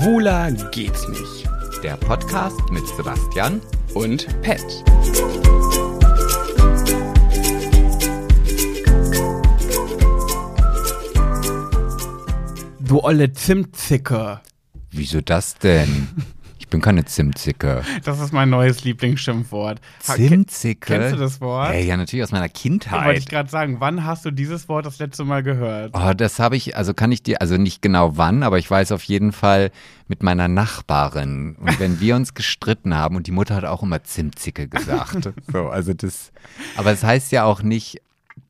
Schwuler geht's nicht. Der Podcast mit Sebastian Und Pet. Du olle Zimtzicke. Wieso das denn? Ich bin keine Zimtzicke. Das ist mein neues Lieblingsschimpfwort. Zimtzicke? Kennst du das Wort? Hey, ja, natürlich aus meiner Wollte ich Kindheit. gerade sagen, wann hast du dieses Wort das letzte Mal gehört? Oh, das habe ich, also kann ich dir, also nicht genau wann, aber ich weiß auf jeden Fall mit meiner Nachbarin. Und wenn wir uns gestritten haben und die Mutter hat auch immer Zimtzicke gesagt. so, also das, aber es heißt ja auch nicht,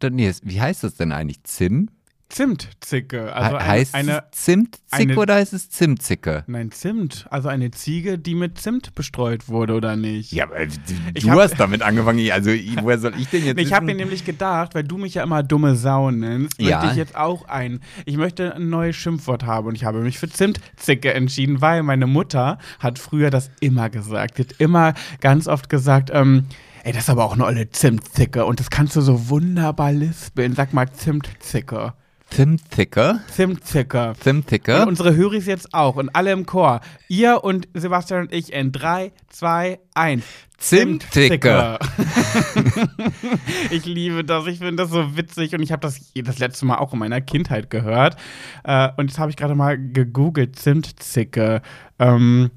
nee, wie heißt das denn eigentlich? Zim? Zimtzicke. Also He- heißt eine es Zimtzicke eine- oder heißt es Zimtzicke? Nein, Zimt. Also eine Ziege, die mit Zimt bestreut wurde, oder nicht? Ja, aber du, hab- hast damit angefangen. Also, woher soll ich denn jetzt Ich habe mir nämlich gedacht, weil du mich ja immer dumme Sau nennst, Ja. möchte ich jetzt auch ein, ich möchte ein neues Schimpfwort haben und ich habe mich für Zimtzicke entschieden, weil meine Mutter hat früher das immer gesagt. Sie hat immer ganz oft gesagt, ähm, ey, das ist aber auch eine olle Zimtzicke und das kannst du so wunderbar lispeln. Sag mal Zimtzicke. Zimtzicke? Zimtzicke. Zimtzicke? Und unsere Höris jetzt auch und alle im Chor. Ihr und Sebastian und ich in 3, 2, 1. Zimtzicke. ich liebe das, ich finde das so witzig und ich habe das das letzte Mal auch in meiner Kindheit gehört. Äh, und jetzt habe ich gerade mal gegoogelt, Zimtzicke. Ähm,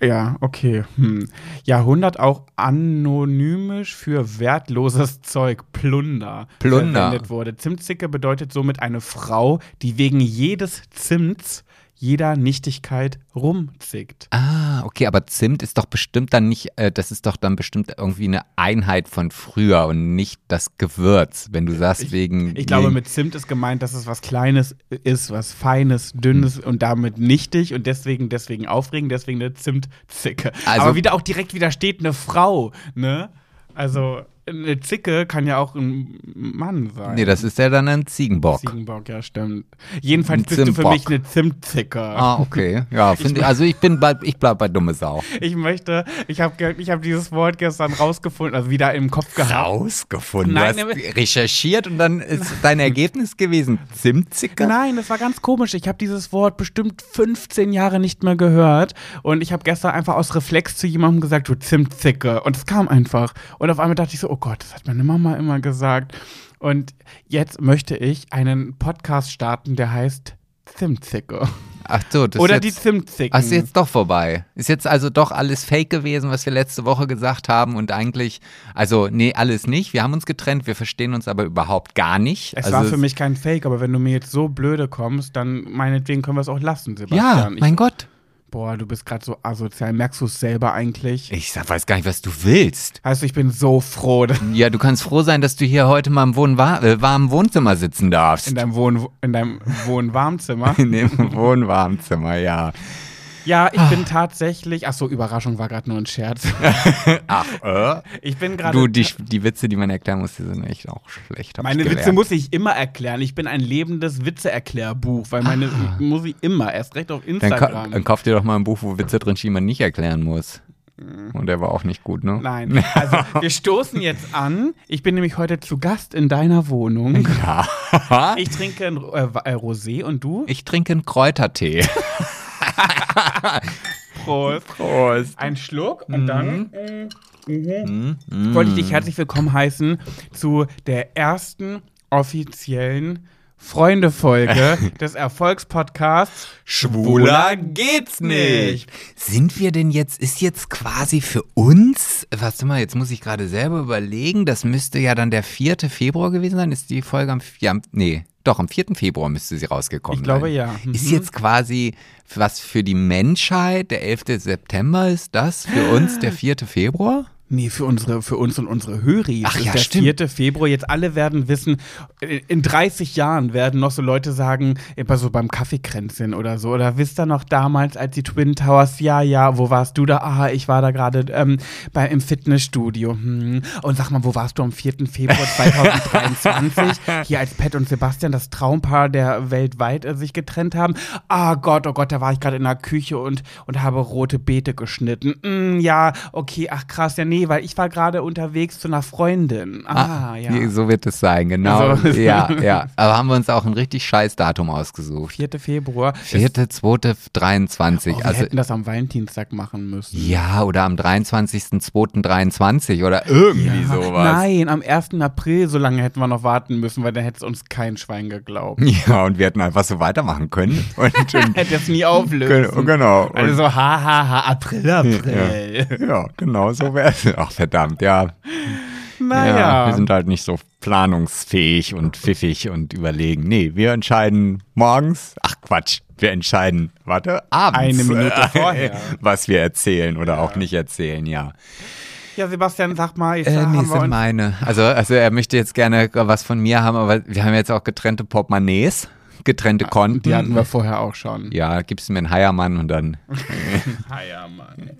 ja, okay. Hm. Jahrhundert auch anonymisch für wertloses Zeug, Plunder, Plunder. verwendet wurde. Zimtzicke bedeutet somit eine Frau, die wegen jedes Zimts, jeder Nichtigkeit rumzickt. Ah, okay, aber Zimt ist doch bestimmt dann nicht, äh, das ist doch dann bestimmt irgendwie eine Einheit von früher und nicht das Gewürz, wenn du sagst wegen. Ich glaube, mit Zimt ist gemeint, dass es was Kleines ist, was Feines, Dünnes und damit nichtig und deswegen, deswegen aufregend, deswegen eine Zimtzicke. Also- Aber wieder auch direkt widersteht eine Frau, ne? Also, eine Zicke kann ja auch ein Mann sein. Nee, das ist ja dann ein Ziegenbock. Ziegenbock, ja, stimmt. Jedenfalls Ein bist du für Zimtbock. mich eine Zimtzicke. Ah, okay. Ja, finde ich, also ich bin bei, ich bleib bei dumme Sau. Ich möchte, ich habe ich hab dieses Wort gestern rausgefunden, also wieder im Kopf gehabt. Rausgefunden. Nein, du hast recherchiert und dann ist dein Ergebnis gewesen Zimtzicke? Nein, das war ganz komisch. Ich habe dieses Wort bestimmt 15 Jahre nicht mehr gehört. Und ich habe gestern einfach aus Reflex zu jemandem gesagt, du Zimtzicke. Und es kam einfach. Und auf einmal dachte ich so, oh Gott, das hat meine Mama immer gesagt. Und jetzt möchte ich einen Podcast starten, der heißt Zimtzicke. Ach so, das Oder ist die jetzt, Zimtzicken. Ach, ist jetzt doch vorbei. Ist jetzt also doch alles fake gewesen, was wir letzte Woche gesagt haben und eigentlich, also nee, alles nicht. Wir haben uns getrennt, wir verstehen uns aber überhaupt gar nicht. es also war für mich kein Fake, aber wenn du mir jetzt so blöde kommst, dann meinetwegen können wir es auch lassen, Ja, Sebastian. mein ich, Gott. Boah, du bist gerade so asozial. Merkst du es selber eigentlich? Ich sag, weiß gar nicht, was du willst. Also ich bin so froh, Ja, du kannst froh sein, dass du hier heute mal im Wohn äh, warmen Wohnzimmer sitzen darfst. in deinem Wohn in deinem Wohnwarmzimmer. In dem Wohnwarmzimmer, ja. Ja, ich bin tatsächlich. Ach so, Überraschung war gerade nur ein Scherz. Ach, äh? Ich bin gerade. Du, die, die Witze, die man erklären muss, die sind echt auch schlecht. meine Witze muss ich immer erklären. Ich bin ein lebendes Witzeerklärbuch, weil meine muss ich immer, erst recht auf Ah. Dann, Instagram. dann kauf dir doch mal ein Buch, wo Witze drin stehen, die man nicht erklären muss. Und der war auch nicht gut, ne? Nein, also wir stoßen jetzt an. Ich bin nämlich heute zu Gast in deiner Wohnung. Ja. Ich trinke ein äh, äh, Rosé und du? Ich trinke einen Kräutertee. Prost. Prost. Ein Schluck und dann mhm. wollte ich dich herzlich willkommen heißen zu der ersten offiziellen Freunde-Folge des Erfolgspodcasts Schwuler geht's nicht. Sind wir denn jetzt, ist jetzt quasi für uns, warte mal, jetzt muss ich gerade selber überlegen, das müsste ja dann der 4. Februar gewesen sein. Ist die Folge am, ja, am- nee, doch, am 4. Februar müsste sie rausgekommen Ich glaube sein. ja. Ist Mhm. jetzt quasi was für die Menschheit, der 11. September ist das, für uns der 4. Februar? Nee, für unsere, für uns und unsere Höris. Ach ja, der stimmt. 4. Februar. Jetzt alle werden wissen, in 30 Jahren werden noch so Leute sagen, immer so beim Kaffeekränzchen oder so. Oder wisst ihr noch damals, als die Twin Towers, ja, ja, wo warst du da? Ah, ich war da gerade ähm, bei, im Fitnessstudio. Hm. Und sag mal, wo warst du am 4. Februar 2023? Hier als Pat und Sebastian, das Traumpaar, der weltweit äh, sich getrennt haben. Ah Gott, oh Gott, da war ich gerade in der Küche und, und habe rote Beete geschnitten. Hm, ja, okay, ach krass, ja, nee, nee, weil ich war gerade unterwegs zu einer Freundin. Ah, ja. Wie- So wird es sein, genau. Also- Ja, ja. Aber haben wir uns auch ein richtig scheiß Datum ausgesucht. 4. Februar. 4., 2., 23. Oh, wir also, hätten das am Valentinstag machen müssen. ja, oder am 23.02.23 oder irgendwie Ja. sowas. Nein, am 1. April, so lange hätten wir noch warten müssen, weil dann hätte es uns kein Schwein geglaubt. Ja, und wir hätten einfach so weitermachen können. Und, und, Hätte es nie auflösen. genau. Und, Also so, ha, ha, ha, April, April. ja, genau, so wäre es. Ach, verdammt, ja. Naja. Ja, wir sind halt nicht so planungsfähig und pfiffig und überlegen. Nee, wir entscheiden morgens, ach Quatsch, wir entscheiden, warte, abends. Eine Minute vorher. Was wir erzählen oder auch nicht erzählen, ja. ja, Sebastian, sag mal, jetzt Äh, haben nee, wir sind meine. Also, also er möchte jetzt gerne was von mir haben, aber wir haben jetzt auch getrennte Portemonnaies, getrennte Konten. Die hatten wir vorher auch schon. ja, gibst du mir einen Heiermann und dann, Ah ja, Mann.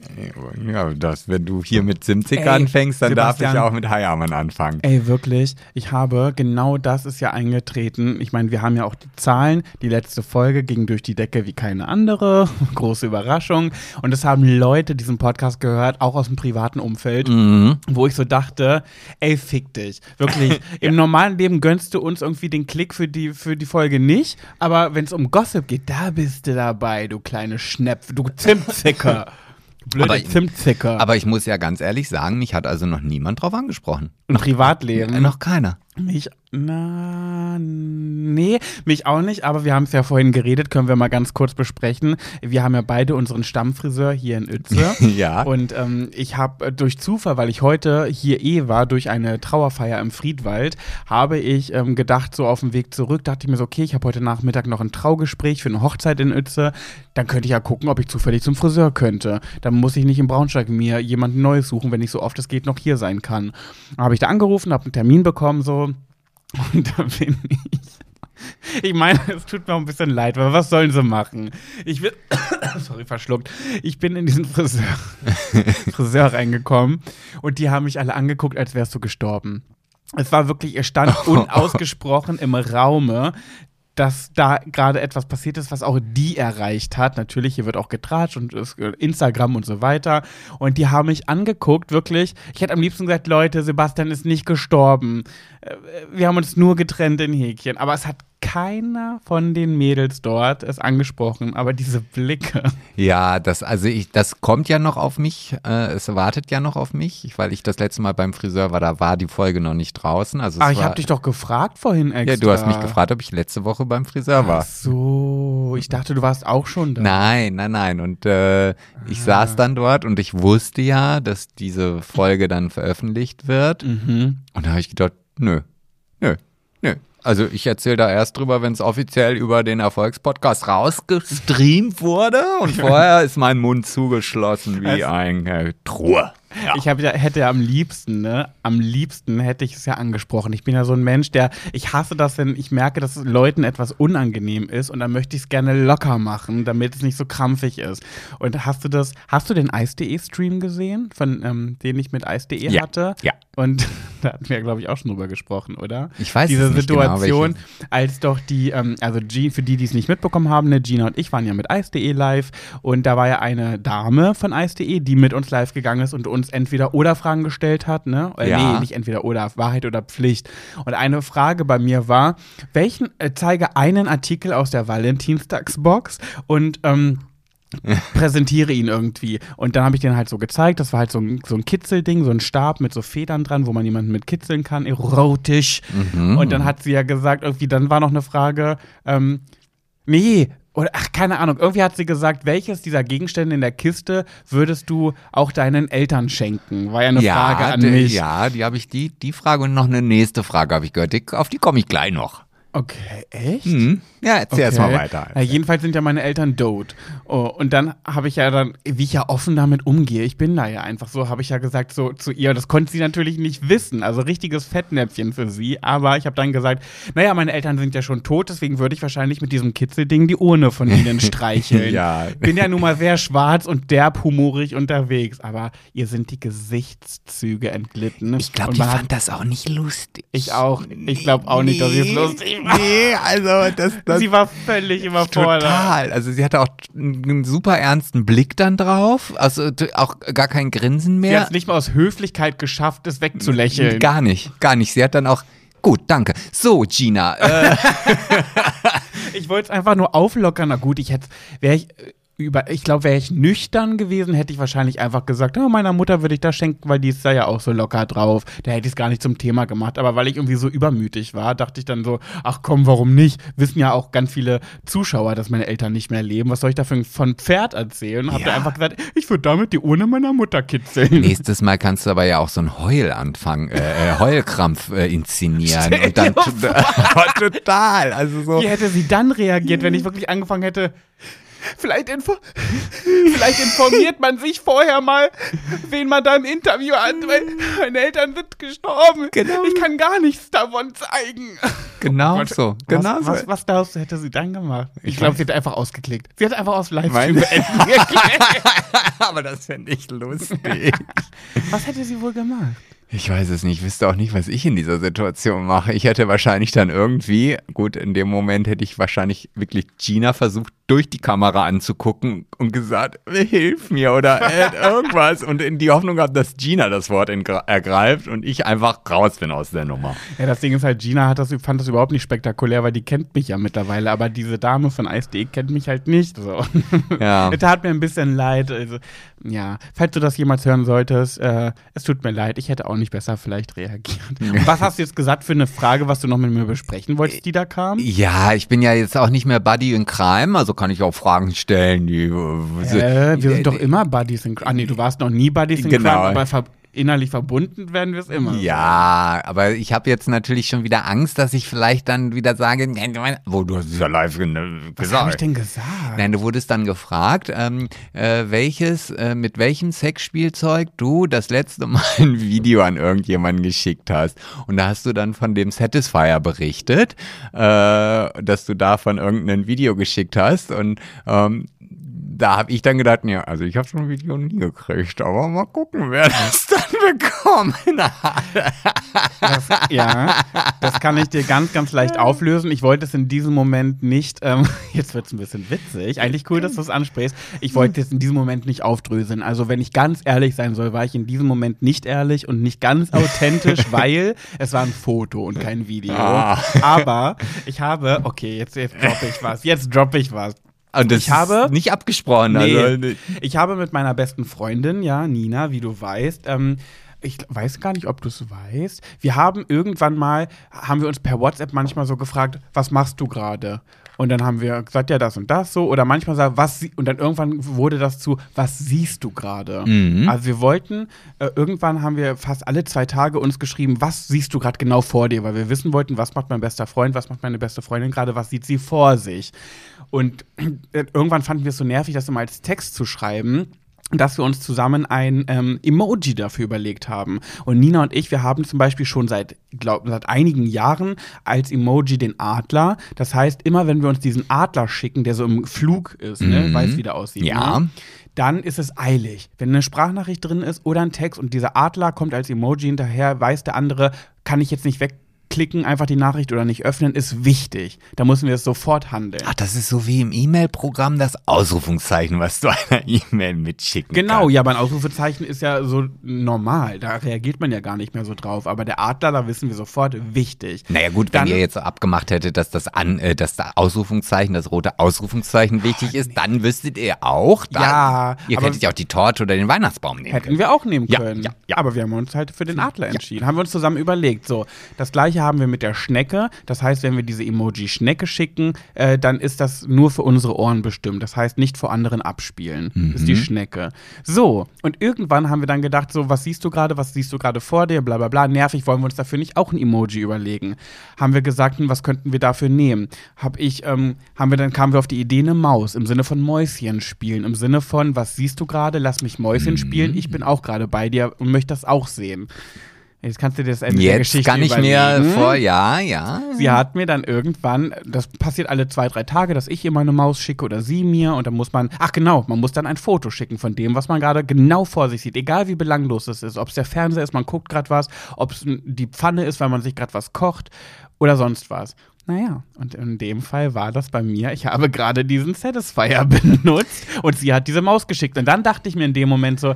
ja, das, wenn du hier mit 70 Ey, anfängst, dann darf Sebastian. ich auch mit Heiermann anfangen. Ey, wirklich, ich habe, genau das ist ja eingetreten. Ich meine, wir haben ja auch die Zahlen. Die letzte Folge ging durch die Decke wie keine andere. Große Überraschung. Und es haben Leute diesen Podcast gehört, auch aus dem privaten Umfeld, Mhm. wo ich so dachte, ey, fick dich. Wirklich, im normalen Leben gönnst du uns irgendwie den Klick für die, für die Folge nicht. Aber wenn es um Gossip geht, da bist du dabei, du kleine Schnepf, du Zimtzicker. Du Blöde Aber- Zimtzicker. Aber ich muss ja ganz ehrlich sagen, mich hat also noch niemand drauf angesprochen. Im Privatleben. Noch keiner. Mich, na, nee, mich auch nicht, aber wir haben es ja vorhin geredet, können wir mal ganz kurz besprechen. Wir haben ja beide unseren Stammfriseur hier in Uetze. Ja. Und ähm, ich habe durch Zufall, weil ich heute hier eh war, durch eine Trauerfeier im Friedwald, habe ich ähm, gedacht, so auf dem Weg zurück, dachte ich mir so, okay, ich habe heute Nachmittag noch ein Traugespräch für eine Hochzeit in Uetze, dann könnte ich ja gucken, ob ich zufällig zum Friseur könnte. Dann muss ich nicht in Braunschweig mir jemanden Neues suchen, wenn ich so oft es geht noch hier sein kann. Dann habe ich da angerufen, habe einen Termin bekommen, so, und da bin ich. Ich meine, es tut mir auch ein bisschen leid, weil was sollen sie machen? Ich bin, sorry, verschluckt. Ich bin in diesen Friseur, Friseur reingekommen und die haben mich alle angeguckt, als wärst du gestorben. Es war wirklich, es stand unausgesprochen im Raume, dass da gerade etwas passiert ist, was auch die erreicht hat. Natürlich, hier wird auch getratscht und es- Instagram und so weiter. Und die haben mich angeguckt, wirklich. Ich hätte am liebsten gesagt, Leute, Sebastian ist nicht gestorben. Äh, Wir haben uns nur getrennt in Häkchen. Aber es hat keiner von den Mädels dort es angesprochen. Aber diese Blicke. Ja, das, also ich, das kommt ja noch auf mich. Äh, es wartet ja noch auf mich, ich- weil ich das letzte Mal beim Friseur war, da war die Folge noch nicht draußen. Also es Ah, ich habe dich doch gefragt vorhin extra. Ja, du hast mich gefragt, ob ich letzte Woche beim Friseur Ach war. so, ich dachte, du warst auch schon da. Nein, nein, nein. Und äh, ich Ah. saß dann dort und ich wusste ja, dass diese Folge dann veröffentlicht wird. Mhm. Und da habe ich gedacht, nö, nö, nö. Also ich erzähle da erst drüber, wenn es offiziell über den Erfolgspodcast rausgestreamt wurde. Und vorher ist mein Mund zugeschlossen wie Es- eine Truhe. Ja. Ich hab hätte ja am liebsten, ne? Am liebsten hätte ich es ja angesprochen. Ich bin ja so ein Mensch, der, ich hasse das, wenn ich merke, dass Leuten etwas unangenehm ist und dann möchte ich es gerne locker machen, damit es nicht so krampfig ist. Und hast du das, hast du den Ice.de-Stream gesehen, von, ähm, den ich mit Ice.de Ja, hatte? ja. Und da hatten wir, glaube ich, auch schon drüber gesprochen, oder? Ich weiß Diese es nicht genau, Situation, welche- als doch die, ähm, also G, für die, die es nicht mitbekommen haben, ne, Gina und ich waren ja mit Ice.de live und da war ja eine Dame von Ice.de, die mit uns live gegangen ist und uns entweder oder Fragen gestellt hat, ne? Äh, Ja. Nee, nicht entweder oder, Wahrheit oder Pflicht. Und eine Frage bei mir war, welchen, äh, zeige einen Artikel aus der Valentinstagsbox und, ähm, präsentiere ihn irgendwie. Und dann habe ich den halt so gezeigt. Das war halt so ein, so ein Kitzelding, so ein Stab mit so Federn dran, wo man jemanden mit kitzeln kann, erotisch. Mhm. Und dann hat sie ja gesagt, irgendwie, dann war noch eine Frage, ähm, nee, oder ach, keine Ahnung, irgendwie hat sie gesagt, welches dieser Gegenstände in der Kiste würdest du auch deinen Eltern schenken? War ja eine Frage an mich. Ja, die habe ich, die, die Frage und noch eine nächste Frage habe ich gehört. Die, auf die komme ich gleich noch. Okay, echt? Mhm. Ja, erzähl erst mal Okay. weiter. Na, jedenfalls sind ja meine Eltern tot. Oh, und dann habe ich ja dann, wie ich ja offen damit umgehe, ich bin da ja einfach so, habe ich ja gesagt so zu ihr, das konnte sie natürlich nicht wissen, also richtiges Fettnäpfchen für sie, aber ich habe dann gesagt, naja, meine Eltern sind ja schon tot, deswegen würde ich wahrscheinlich mit diesem Kitzelding die Urne von ihnen streicheln. Ja. Bin ja nun mal sehr schwarz und derb humorig unterwegs, aber ihr sind die Gesichtszüge entglitten. Ich glaube, die fand das auch nicht lustig. ich auch. Ich glaube auch nicht, dass ich es lustig nee, also das, das Sie war völlig überfordert. Total. Also sie hatte auch einen super ernsten Blick dann drauf. Also auch gar kein Grinsen Sie hat mehr. es nicht mal aus Höflichkeit geschafft, es wegzulächeln. Gar nicht, gar nicht. Sie hat dann auch. Gut, danke. So, Gina. Äh, Ich wollte es einfach nur auflockern. Na gut, ich hätte, wäre ich über, ich glaube, wäre ich nüchtern gewesen, hätte ich wahrscheinlich einfach gesagt, oh, meiner Mutter würde ich das schenken, weil die ist da ja auch so locker drauf. Da hätte ich es gar nicht zum Thema gemacht. Aber weil ich irgendwie so übermütig war, dachte ich dann so, ach komm, warum nicht? Wissen ja auch ganz viele Zuschauer, dass meine Eltern nicht mehr leben. Was soll ich dafür von Pferd erzählen? Hab Ja. da einfach gesagt, ich würde damit die Urne meiner Mutter kitzeln. nächstes Mal kannst du aber ja auch so einen Heulanfang, äh, äh, Heulkrampf äh, inszenieren. Stell Und dann total. Also so. Wie hätte sie dann reagiert, wenn ich wirklich angefangen hätte? Vielleicht, info vielleicht informiert man sich vorher mal, wen man da im Interview hat, weil meine Eltern sind gestorben. Genau. Ich kann gar nichts davon zeigen. Genau Gott, so. Genau was, so. was, was du, hätte sie dann gemacht? Ich, Ich glaube, sie hat einfach ausgeklickt. Sie hat einfach aus Livestream beenden geklickt. aber das fände ich lustig. Was hätte sie wohl gemacht? Ich weiß es nicht, ich wüsste auch nicht, was ich in dieser Situation mache. Ich hätte wahrscheinlich dann irgendwie, gut, in dem Moment hätte ich wahrscheinlich wirklich Gina versucht, durch die Kamera anzugucken und gesagt, hilf mir oder äh, irgendwas. Und in die Hoffnung gehabt, dass Gina das Wort ergreift und ich einfach raus bin aus der Nummer. Ja, das Ding ist halt, Gina hat das, fand das überhaupt nicht spektakulär, weil die kennt mich ja mittlerweile, aber diese Dame von Ice.de kennt mich halt nicht so. Ja. Es tat mir ein bisschen leid. Also, ja, falls du das jemals hören solltest, äh, es tut mir leid, ich hätte auch nicht besser vielleicht reagiert. Und was hast du jetzt gesagt für eine Frage, was du noch mit mir besprechen wolltest, die da kam? Ja, ich bin ja jetzt auch nicht mehr Buddy in Crime, also kann ich auch Fragen stellen, die. Äh, wir sind doch immer Buddies in Crime. Ah, nee, du warst noch nie Buddies in Genau. Crime, aber innerlich verbunden werden wir es immer. Ja, aber ich habe jetzt natürlich schon wieder Angst, dass ich vielleicht dann wieder sage, wo du hast es ja live ge- Was habe ich gesagt. denn gesagt? Nein, du wurdest dann gefragt, ähm, äh, welches, äh, mit welchem Sexspielzeug du das letzte Mal ein Video an irgendjemanden geschickt hast. Und da hast du dann von dem Satisfier berichtet, äh, dass du davon irgendein Video geschickt hast. Und ähm, da habe ich dann gedacht, ja, also ich habe so ein Video nie gekriegt, aber mal gucken, wer das dann bekommen hat. Das, ja, das kann ich dir ganz, ganz leicht auflösen. Ich wollte es in diesem Moment nicht, ähm, jetzt wird es ein bisschen witzig, eigentlich cool, dass du es ansprichst. Ich wollte es in diesem Moment nicht aufdröseln. Also wenn ich ganz ehrlich sein soll, war ich in diesem Moment nicht ehrlich und nicht ganz authentisch, weil es war ein Foto und kein Video. Ah. Aber ich habe, okay, jetzt, jetzt droppe ich was, jetzt droppe ich was. Und das Ich habe- ist nicht abgesprochen. Nee. Also, Ich habe mit meiner besten Freundin, ja, Nina, wie du weißt, ähm, ich weiß gar nicht, ob du es weißt. Wir haben irgendwann mal, haben wir uns per WhatsApp manchmal so gefragt, was machst du gerade? Und dann haben wir gesagt, ja, das und das so. Oder manchmal sagt, was sie und dann irgendwann wurde das zu, was siehst du gerade? Mhm. Also wir wollten, äh, irgendwann haben wir fast alle zwei Tage uns geschrieben, was siehst du gerade genau vor dir? Weil wir wissen wollten, was macht mein bester Freund, was macht meine beste Freundin gerade, was sieht sie vor sich? Und äh, irgendwann fanden wir es so nervig, das immer als Text zu schreiben dass wir uns zusammen ein ähm, Emoji dafür überlegt haben. Und Nina und ich, wir haben zum Beispiel schon seit, glaub, seit einigen Jahren als Emoji den Adler. Das heißt, immer wenn wir uns diesen Adler schicken, der so im Flug ist, ne, Mhm. weiß, wie der aussieht, Ja. ne? dann ist es eilig. Wenn eine Sprachnachricht drin ist oder ein Text und dieser Adler kommt als Emoji hinterher, weiß der andere, kann ich jetzt nicht wegklicken, einfach die Nachricht oder nicht öffnen, ist wichtig. Da müssen wir es sofort handeln. Ach, das ist so wie im E-Mail-Programm das Ausrufungszeichen, was du einer E-Mail mitschicken Genau, kannst. ja, aber ein Ausrufezeichen ist ja so normal. Da reagiert man ja gar nicht mehr so drauf. Aber der Adler, da wissen wir sofort, wichtig. Naja gut, Dann- wenn ihr jetzt so abgemacht hättet, dass das an, äh, dass das Ausrufungszeichen, das rote Ausrufungszeichen wichtig ist, dann wüsstet ihr auch, da, Ja, ihr hättet ja auch die Torte oder den Weihnachtsbaum nehmen Hätten können. wir auch nehmen Ja, können. ja, ja. Aber wir haben uns halt für den Adler entschieden. Haben wir uns zusammen überlegt. So, das gleiche haben wir mit der Schnecke. Das heißt, wenn wir diese Emoji Schnecke schicken, äh, dann ist das nur für unsere Ohren bestimmt. Das heißt, nicht vor anderen abspielen. Das ist die Schnecke. So, und irgendwann haben wir dann gedacht, so, was siehst du gerade, was siehst du gerade vor dir, bla bla bla. Nervig, wollen wir uns dafür nicht auch ein Emoji überlegen? Haben wir gesagt, hm, was könnten wir dafür nehmen? Hab ich, ähm, haben wir dann kamen wir auf die Idee, eine Maus im Sinne von Mäuschen spielen. Im Sinne von, was siehst du gerade, lass mich Mäuschen spielen, ich bin auch gerade bei dir und möchte das auch sehen. Jetzt kannst du dir das Ende der Jetzt Geschichte kann ich mir überlegen. vor, ja, ja. Sie hat mir dann irgendwann, das passiert alle zwei, drei Tage, dass ich ihr meine Maus schicke oder sie mir und dann muss man, ach genau, man muss dann ein Foto schicken von dem, was man gerade genau vor sich sieht, egal wie belanglos es ist, ob es der Fernseher ist, man guckt gerade was, ob es die Pfanne ist, weil man sich gerade was kocht oder sonst was. Naja, und in dem Fall war das bei mir, ich habe gerade diesen Satisfier benutzt und sie hat diese Maus geschickt. Und dann dachte ich mir in dem Moment so,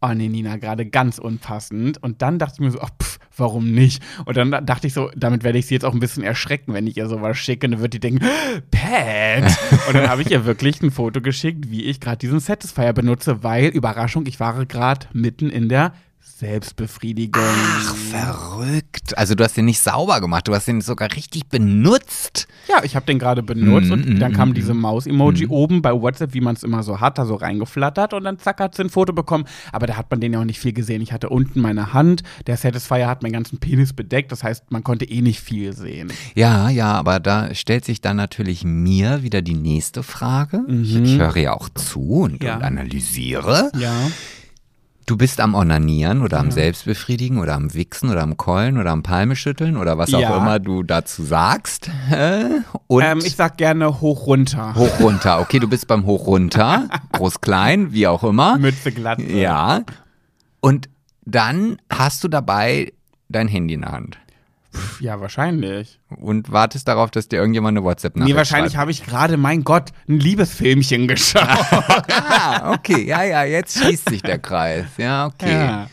oh nee, Nina, gerade ganz unpassend. Und dann dachte ich mir so, ach, pff, warum nicht? Und dann dachte ich so, damit werde ich sie jetzt auch ein bisschen erschrecken, wenn ich ihr sowas schicke. Und dann wird die denken, Pat! und dann habe ich ihr wirklich ein Foto geschickt, wie ich gerade diesen Satisfier benutze, weil, Überraschung, ich war gerade mitten in der Selbstbefriedigung. Ach, verrückt. Also du hast den nicht sauber gemacht, du hast den sogar richtig benutzt. Ja, ich habe den gerade benutzt Mm, und mm, dann mm, kam mm. diese Maus-Emoji oben bei WhatsApp, wie man es immer so hat, da so reingeflattert und dann zack hat sie ein Foto bekommen. Aber da hat man den ja auch nicht viel gesehen. Ich hatte unten meine Hand, der Satisfier hat meinen ganzen Penis bedeckt, das heißt, man konnte eh nicht viel sehen. Ja, ja, aber da stellt sich dann natürlich mir wieder die nächste Frage. Ich, ich höre ja auch zu und, Mhm. Ja. und analysiere. Ja. Du bist am Onanieren oder am Selbstbefriedigen oder am Wichsen oder am Keulen oder am Palmeschütteln oder was auch Ja. immer du dazu sagst. Und Ähm, ich sag gerne hoch runter. hoch runter. Okay, du bist beim hoch runter, groß klein, wie auch immer. Mütze glatt. Ja. Und dann hast du dabei dein Handy in der Hand Ja, wahrscheinlich. und wartest darauf, dass dir irgendjemand eine WhatsApp-Nachricht Nee, wahrscheinlich habe ich gerade, mein Gott, ein Liebesfilmchen geschaut. Ah, okay, ja, ja, jetzt schließt sich der Kreis. Ja, okay. Ja.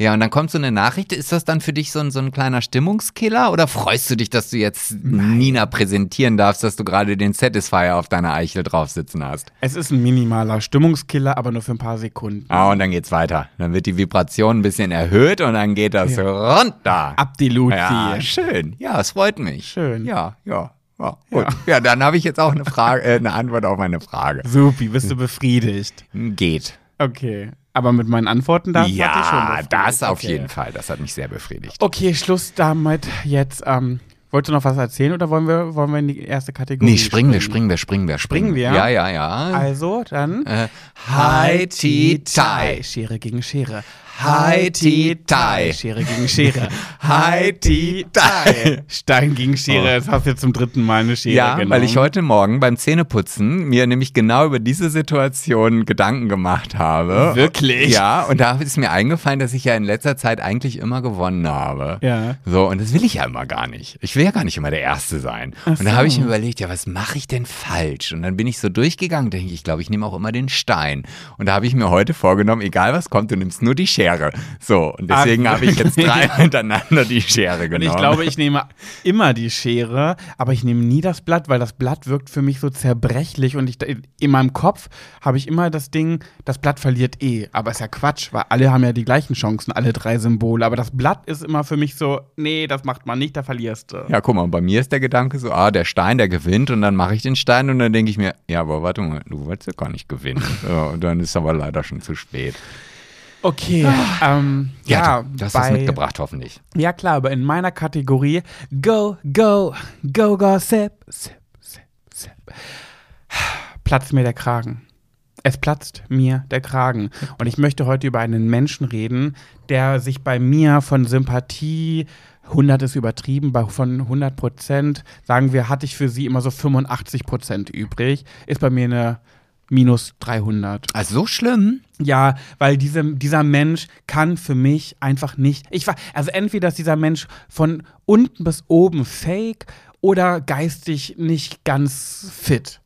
Ja. und dann kommt so eine Nachricht. Ist das dann für dich so ein, so ein kleiner Stimmungskiller oder freust du dich, dass du jetzt Nina präsentieren darfst, dass du gerade den Satisfier auf deiner Eichel drauf sitzen hast? Es ist ein minimaler Stimmungskiller, aber nur für ein paar Sekunden. Ah, und dann geht's weiter. Dann wird die Vibration ein bisschen erhöht und dann geht das runter. Ab die Luzi. Ja, schön. Ja, es freut mich. Schön. Ja, ja. Ja, gut. Ja, dann habe ich jetzt auch eine Frage, äh, eine Antwort auf meine Frage. Supi, bist du befriedigt? Geht. Okay. Aber mit meinen Antworten da ja, das auf okay. jeden Fall. Das hat mich sehr befriedigt. Okay, Schluss damit jetzt. Ähm, wolltest du noch was erzählen oder wollen wir, wollen wir in die erste Kategorie? Nee, springen wir, springen wir, springen wir, Springen wir? Ja, ja, ja. Also, dann. Äh, Hi, Ti, Tai. Schere gegen Schere. Hi, Ti, Tai. Schere gegen Schere. Hi, Ti, Tai. Stein gegen Schere. Jetzt hast du zum dritten Mal eine Schere Ja, genommen. weil ich heute Morgen beim Zähneputzen mir nämlich genau über diese Situation Gedanken gemacht habe. Wirklich? Ja, und da ist mir eingefallen, dass ich ja in letzter Zeit eigentlich immer gewonnen habe. Ja. So, und das will ich ja immer gar nicht. Ich will ja gar nicht immer der Erste sein. Und da habe ich mir überlegt, ja, was mache ich denn falsch? Und dann bin ich so durchgegangen, denke ich, ich glaube, ich nehme auch immer den Stein. Und da habe ich mir heute vorgenommen, egal was kommt, du nimmst nur die Schere. So, und deswegen Ah, habe ich jetzt drei hintereinander die Schere Und genommen. ich glaube, ich nehme immer die Schere, aber ich nehme nie das Blatt, weil das Blatt wirkt für mich so zerbrechlich und ich, in meinem Kopf habe ich immer das Ding, das Blatt verliert eh. Aber ist ja Quatsch, weil alle haben ja die gleichen Chancen, alle drei Symbole. Aber das Blatt ist immer für mich so, nee, das macht man nicht, da verlierst du. Ja, guck mal, bei mir ist der Gedanke so, ah, der Stein, der gewinnt und dann mache ich den Stein und dann denke ich mir, ja, aber warte mal, du wolltest ja gar nicht gewinnen. ja, und dann ist aber leider schon zu spät. Okay, ähm, ja, du, du hast bei, was mitgebracht, hoffentlich. Ja klar, aber in meiner Kategorie Go, Go, Go, Gossip, Sip, Sip, Sip. Platzt mir der Kragen. Es platzt mir der Kragen. Und ich möchte heute über einen Menschen reden, der sich bei mir von Sympathie, 100 ist übertrieben, bei, von 100 Prozent, sagen wir, hatte ich für sie immer so 85 Prozent übrig, ist bei mir eine minus 300. Also so schlimm? Ja, weil diese, dieser Mensch kann für mich einfach nicht. Ich war, also entweder ist dieser Mensch von unten bis oben fake oder geistig nicht ganz fit.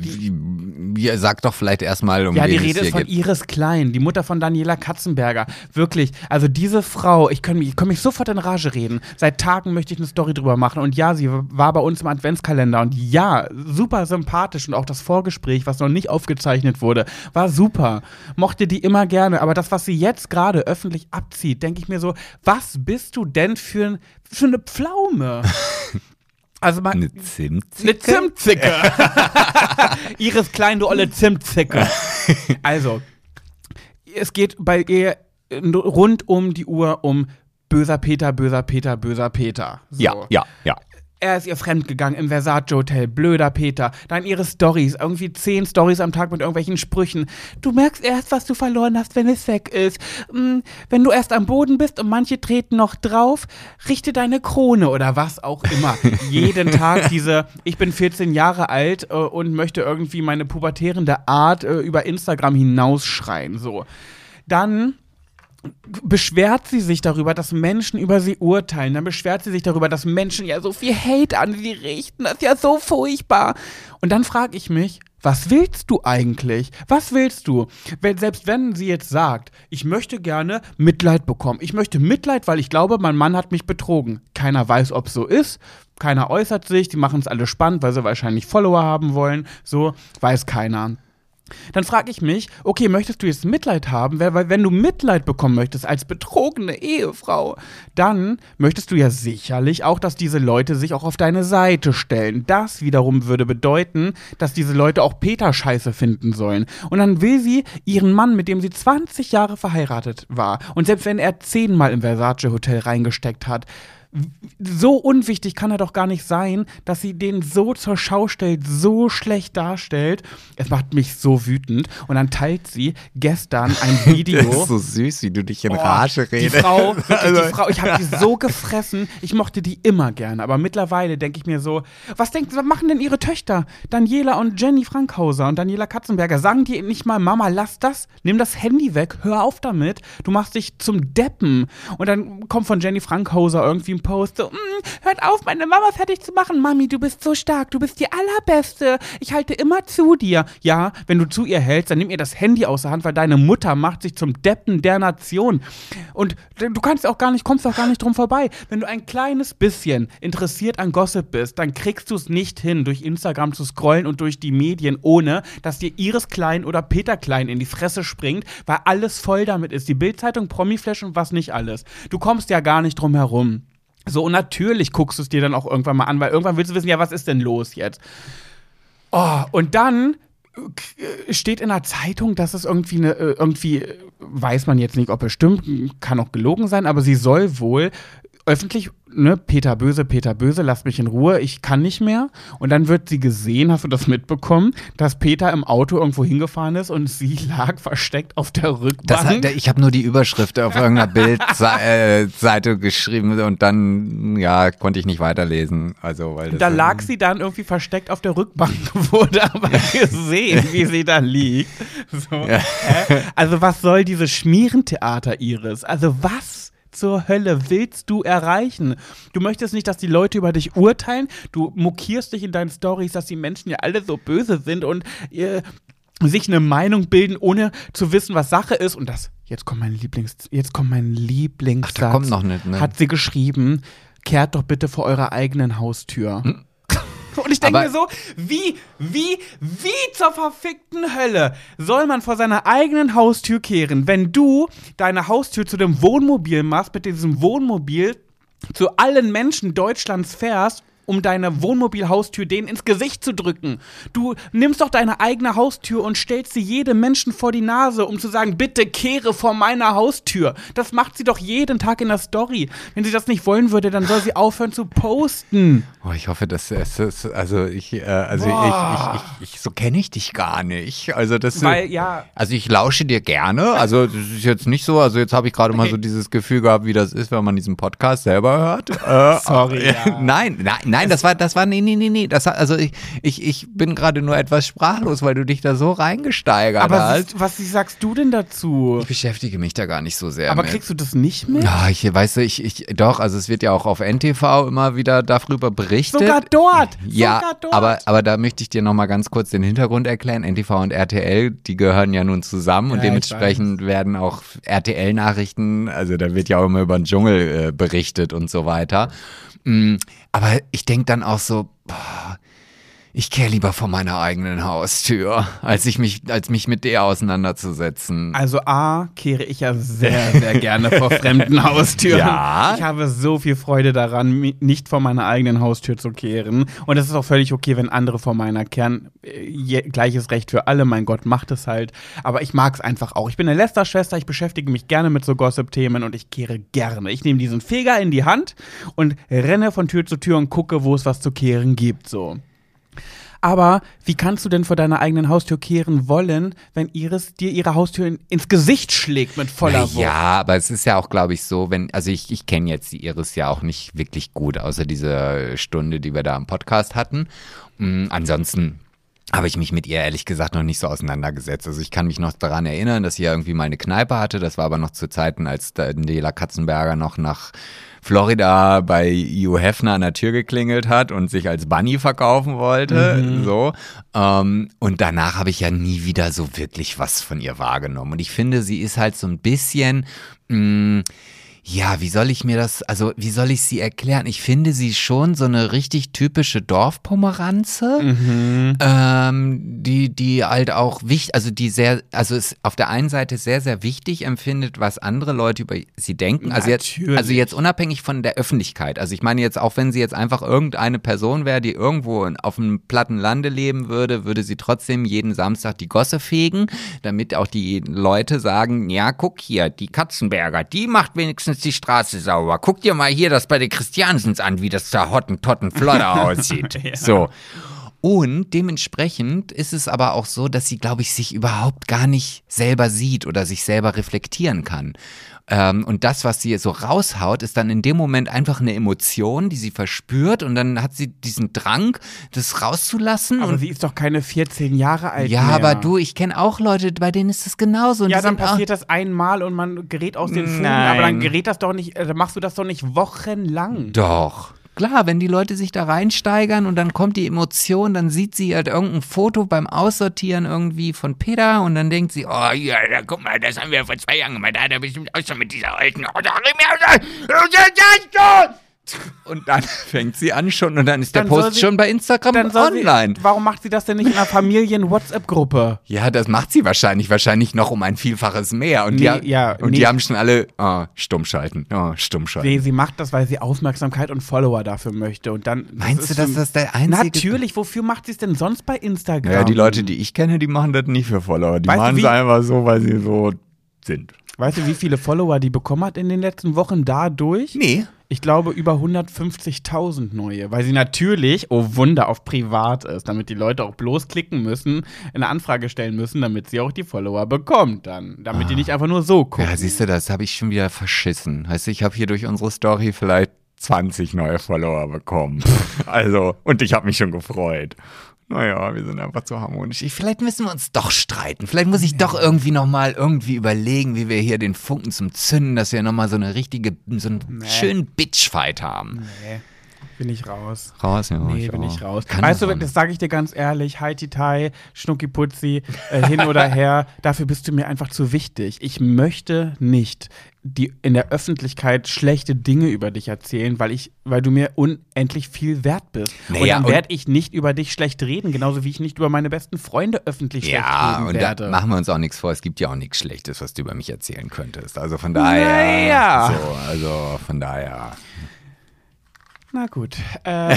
Wie, wie, sag doch vielleicht erstmal, um Ja, die Rede ist von geht. Iris Klein, die Mutter von Daniela Katzenberger. Wirklich, also diese Frau, ich kann mich, kann mich sofort in Rage reden. Seit Tagen möchte ich eine Story drüber machen. Und ja, sie war bei uns im Adventskalender. Und ja, super sympathisch. Und auch das Vorgespräch, was noch nicht aufgezeichnet wurde, war super. Mochte die immer gerne. Aber das, was sie jetzt gerade öffentlich abzieht, denke ich mir so, was bist du denn für, ein, für eine Pflaume? Also mal, Eine Zimtzicke? eine Zimtzicke. Iris Klein, du olle Zimtzicke. Also, es geht bei ihr rund um die Uhr um böser Peter, böser Peter, böser Peter. So. Ja, ja, ja. Er ist ihr fremdgegangen im Versace Hotel, blöder Peter. Dann ihre Stories, irgendwie zehn Stories am Tag mit irgendwelchen Sprüchen. Du merkst erst, was du verloren hast, wenn es weg ist. Hm, wenn du erst am Boden bist und manche treten noch drauf, richte deine Krone oder was auch immer. Jeden Tag diese, ich bin 14 Jahre alt äh, und möchte irgendwie meine pubertierende Art äh, über Instagram hinausschreien. So. Dann beschwert sie sich darüber, dass Menschen über sie urteilen. Dann beschwert sie sich darüber, dass Menschen ja so viel Hate an sie richten. Das ist ja so furchtbar. Und dann frage ich mich, was willst du eigentlich? Was willst du? Wenn, selbst wenn sie jetzt sagt, ich möchte gerne Mitleid bekommen. Ich möchte Mitleid, weil ich glaube, mein Mann hat mich betrogen. Keiner weiß, ob es so ist. Keiner äußert sich. Die machen es alle spannend, weil sie wahrscheinlich Follower haben wollen. So weiß keiner. Dann frage ich mich, okay, möchtest du jetzt Mitleid haben? Weil wenn du Mitleid bekommen möchtest als betrogene Ehefrau, dann möchtest du ja sicherlich auch, dass diese Leute sich auch auf deine Seite stellen. Das wiederum würde bedeuten, dass diese Leute auch Peter scheiße finden sollen. Und dann will sie ihren Mann, mit dem sie 20 Jahre verheiratet war, und selbst wenn er zehnmal im Versace Hotel reingesteckt hat, so unwichtig kann er doch gar nicht sein, dass sie den so zur Schau stellt, so schlecht darstellt. Es macht mich so wütend. Und dann teilt sie gestern ein Video. das ist so süß, wie du dich in oh, Rage redest. Die Frau, also. die Frau, ich habe die so gefressen. Ich mochte die immer gerne. Aber mittlerweile denke ich mir so, was denkt, was machen denn ihre Töchter? Daniela und Jenny Frankhauser und Daniela Katzenberger. Sagen die nicht mal, Mama, lass das, nimm das Handy weg, hör auf damit. Du machst dich zum Deppen. Und dann kommt von Jenny Frankhauser irgendwie ein Post so, hört auf, meine Mama fertig zu machen. Mami, du bist so stark, du bist die Allerbeste. Ich halte immer zu dir. Ja, wenn du zu ihr hältst, dann nimm ihr das Handy aus der Hand, weil deine Mutter macht sich zum Deppen der Nation. Und du kannst auch gar nicht, kommst auch gar nicht drum vorbei. Wenn du ein kleines bisschen interessiert an Gossip bist, dann kriegst du es nicht hin, durch Instagram zu scrollen und durch die Medien, ohne dass dir Iris Klein oder Peter Klein in die Fresse springt, weil alles voll damit ist. Die Bildzeitung, Promiflash und was nicht alles. Du kommst ja gar nicht drum herum. So, und natürlich guckst du es dir dann auch irgendwann mal an, weil irgendwann willst du wissen, ja, was ist denn los jetzt? Oh, und dann äh, steht in der Zeitung, dass es irgendwie eine, äh, irgendwie, weiß man jetzt nicht, ob es stimmt, kann auch gelogen sein, aber sie soll wohl öffentlich ne, Peter Böse, Peter Böse, lass mich in Ruhe, ich kann nicht mehr. Und dann wird sie gesehen, hast du das mitbekommen, dass Peter im Auto irgendwo hingefahren ist und sie lag versteckt auf der Rückbank. Das, ich habe nur die Überschrift auf irgendeiner Bildseite äh, geschrieben und dann, ja, konnte ich nicht weiterlesen. Also, weil da lag sie dann irgendwie versteckt auf der Rückbank, wurde aber gesehen, wie sie da liegt. So, ja. äh? Also was soll dieses Schmierentheater, Iris? Also was? Zur Hölle willst du erreichen? Du möchtest nicht, dass die Leute über dich urteilen. Du mokierst dich in deinen Stories, dass die Menschen ja alle so böse sind und äh, sich eine Meinung bilden, ohne zu wissen, was Sache ist. Und das, jetzt kommt mein Lieblings, jetzt kommt mein Lieblingssatz. Ach, da kommt noch nicht, ne? Hat sie geschrieben, kehrt doch bitte vor eurer eigenen Haustür. Hm? Und ich denke mir so, wie, wie, wie zur verfickten Hölle soll man vor seiner eigenen Haustür kehren, wenn du deine Haustür zu dem Wohnmobil machst, mit diesem Wohnmobil zu allen Menschen Deutschlands fährst um deine Wohnmobilhaustür denen ins Gesicht zu drücken. Du nimmst doch deine eigene Haustür und stellst sie jedem Menschen vor die Nase, um zu sagen, bitte kehre vor meiner Haustür. Das macht sie doch jeden Tag in der Story. Wenn sie das nicht wollen würde, dann soll sie aufhören zu posten. Oh, ich hoffe, dass es ist, also ich, äh, also ich, ich, ich, so kenne ich dich gar nicht. Also das, Weil, ja. Also ich lausche dir gerne. Also das ist jetzt nicht so. Also jetzt habe ich gerade okay. mal so dieses Gefühl gehabt, wie das ist, wenn man diesen Podcast selber hört. Äh, Sorry. Ja. Nein, nein, nein. Nein, das war, das war, nee, nee, nee, nee. Das also ich, ich, ich bin gerade nur etwas sprachlos, weil du dich da so reingesteigert Aber hast. Aber was sagst du denn dazu? Ich beschäftige mich da gar nicht so sehr. Aber mit. kriegst du das nicht mit? Ja, ich weiß, ich, ich, doch, also es wird ja auch auf NTV immer wieder darüber berichtet. Sogar dort! Ja, Sogar dort. Aber, aber da möchte ich dir nochmal ganz kurz den Hintergrund erklären. NTV und RTL, die gehören ja nun zusammen ja, und dementsprechend werden auch RTL-Nachrichten, also da wird ja auch immer über den Dschungel äh, berichtet und so weiter. Mm, aber ich denke dann auch so, boah, ich kehre lieber vor meiner eigenen Haustür, als ich mich, als mich mit der auseinanderzusetzen. Also A, kehre ich ja sehr, sehr gerne vor fremden Haustüren. Ja. Ich habe so viel Freude daran, nicht vor meiner eigenen Haustür zu kehren. Und es ist auch völlig okay, wenn andere vor meiner kehren. Äh, gleiches Recht für alle, mein Gott, macht es halt. Aber ich mag es einfach auch. Ich bin eine Lester-Schwester, ich beschäftige mich gerne mit so Gossip-Themen und ich kehre gerne. Ich nehme diesen Feger in die Hand und renne von Tür zu Tür und gucke, wo es was zu kehren gibt, so. Aber wie kannst du denn vor deiner eigenen Haustür kehren wollen, wenn Iris dir ihre Haustür in, ins Gesicht schlägt mit voller Wucht? Ja, aber es ist ja auch, glaube ich, so, wenn, also ich, ich kenne jetzt die Iris ja auch nicht wirklich gut, außer dieser Stunde, die wir da im Podcast hatten. Mhm, ansonsten habe ich mich mit ihr ehrlich gesagt noch nicht so auseinandergesetzt. Also ich kann mich noch daran erinnern, dass sie ja irgendwie mal eine Kneipe hatte. Das war aber noch zu Zeiten, als Dela Katzenberger noch nach Florida bei Hugh Hefner an der Tür geklingelt hat und sich als Bunny verkaufen wollte. Mhm. So. Ähm, und danach habe ich ja nie wieder so wirklich was von ihr wahrgenommen. Und ich finde, sie ist halt so ein bisschen. Mh, mm, ja, wie soll ich mir das, also wie soll ich sie erklären? Ich finde sie schon so eine richtig typische Dorfpomeranze, mhm. ähm, die, die halt auch wichtig, also die sehr, also es auf der einen Seite sehr, sehr wichtig empfindet, was andere Leute über sie denken. Also jetzt, also jetzt unabhängig von der Öffentlichkeit. Also ich meine jetzt, auch wenn sie jetzt einfach irgendeine Person wäre, die irgendwo auf einem platten Lande leben würde, würde sie trotzdem jeden Samstag die Gosse fegen, damit auch die Leute sagen, ja, guck hier, die Katzenberger, die macht wenigstens ist die Straße sauber. Guck dir mal hier das bei den Christiansens an, wie das da Hottentotten Flodder aussieht. ja. So. Und dementsprechend ist es aber auch so, dass sie, glaube ich, sich überhaupt gar nicht selber sieht oder sich selber reflektieren kann. Ähm, und das, was sie so raushaut, ist dann in dem Moment einfach eine Emotion, die sie verspürt und dann hat sie diesen Drang, das rauszulassen. Aber und sie ist doch keine 14 Jahre alt. Ja, mehr. aber du, ich kenne auch Leute, bei denen ist das genauso. Und ja, dann passiert das einmal und man gerät aus den Fugen, aber dann gerät das doch nicht, dann machst du das doch nicht wochenlang. Doch. Klar, wenn die Leute sich da reinsteigern und dann kommt die Emotion, dann sieht sie halt irgendein Foto beim Aussortieren irgendwie von Peter und dann denkt sie, oh ja, da, guck mal, das haben wir vor zwei Jahren gemacht, da hat er bestimmt auch schon mit dieser alten. Oh, da, und dann fängt sie an schon und dann ist der dann Post sie, schon bei Instagram online. Sie, warum macht sie das denn nicht in einer Familien-WhatsApp-Gruppe? Ja, das macht sie wahrscheinlich, wahrscheinlich noch um ein Vielfaches mehr. Und, nee, die, ja, und nee. die haben schon alle oh, stummschalten, oh, stummschalten. Nee, sie macht das, weil sie Aufmerksamkeit und Follower dafür möchte. Und dann, Meinst du, dass das der einzige... Natürlich, wofür macht sie es denn sonst bei Instagram? Ja, die Leute, die ich kenne, die machen das nicht für Follower. Die weißt machen es einfach so, weil sie so sind. Weißt du, wie viele Follower die bekommen hat in den letzten Wochen dadurch? Nee ich glaube, über 150.000 neue, weil sie natürlich, oh Wunder, auf privat ist, damit die Leute auch bloß klicken müssen, eine Anfrage stellen müssen, damit sie auch die Follower bekommt dann, damit ah. die nicht einfach nur so gucken. Ja, siehst du, das habe ich schon wieder verschissen. Heißt, du, ich habe hier durch unsere Story vielleicht 20 neue Follower bekommen. also, und ich habe mich schon gefreut. Naja, wir sind einfach zu harmonisch. Ich, vielleicht müssen wir uns doch streiten. Vielleicht muss ich doch irgendwie nochmal irgendwie überlegen, wie wir hier den Funken zum Zünden, dass wir nochmal so eine richtige, so einen nee. schönen Bitchfight haben. Nee. Bin ich raus. Raus, ja. Nee, ich bin auch. ich raus. Kann weißt du, das sage ich dir ganz ehrlich, Haiti Tai, Schnucki Putzi, äh, hin oder her, dafür bist du mir einfach zu wichtig. Ich möchte nicht die in der Öffentlichkeit schlechte Dinge über dich erzählen, weil ich, weil du mir unendlich viel wert bist. Naja, und dann werde ich nicht über dich schlecht reden, genauso wie ich nicht über meine besten Freunde öffentlich ja, schlecht reden und werde. Da machen wir uns auch nichts vor. Es gibt ja auch nichts Schlechtes, was du über mich erzählen könntest. Also von daher. Naja. So, also von daher. Na gut. Äh,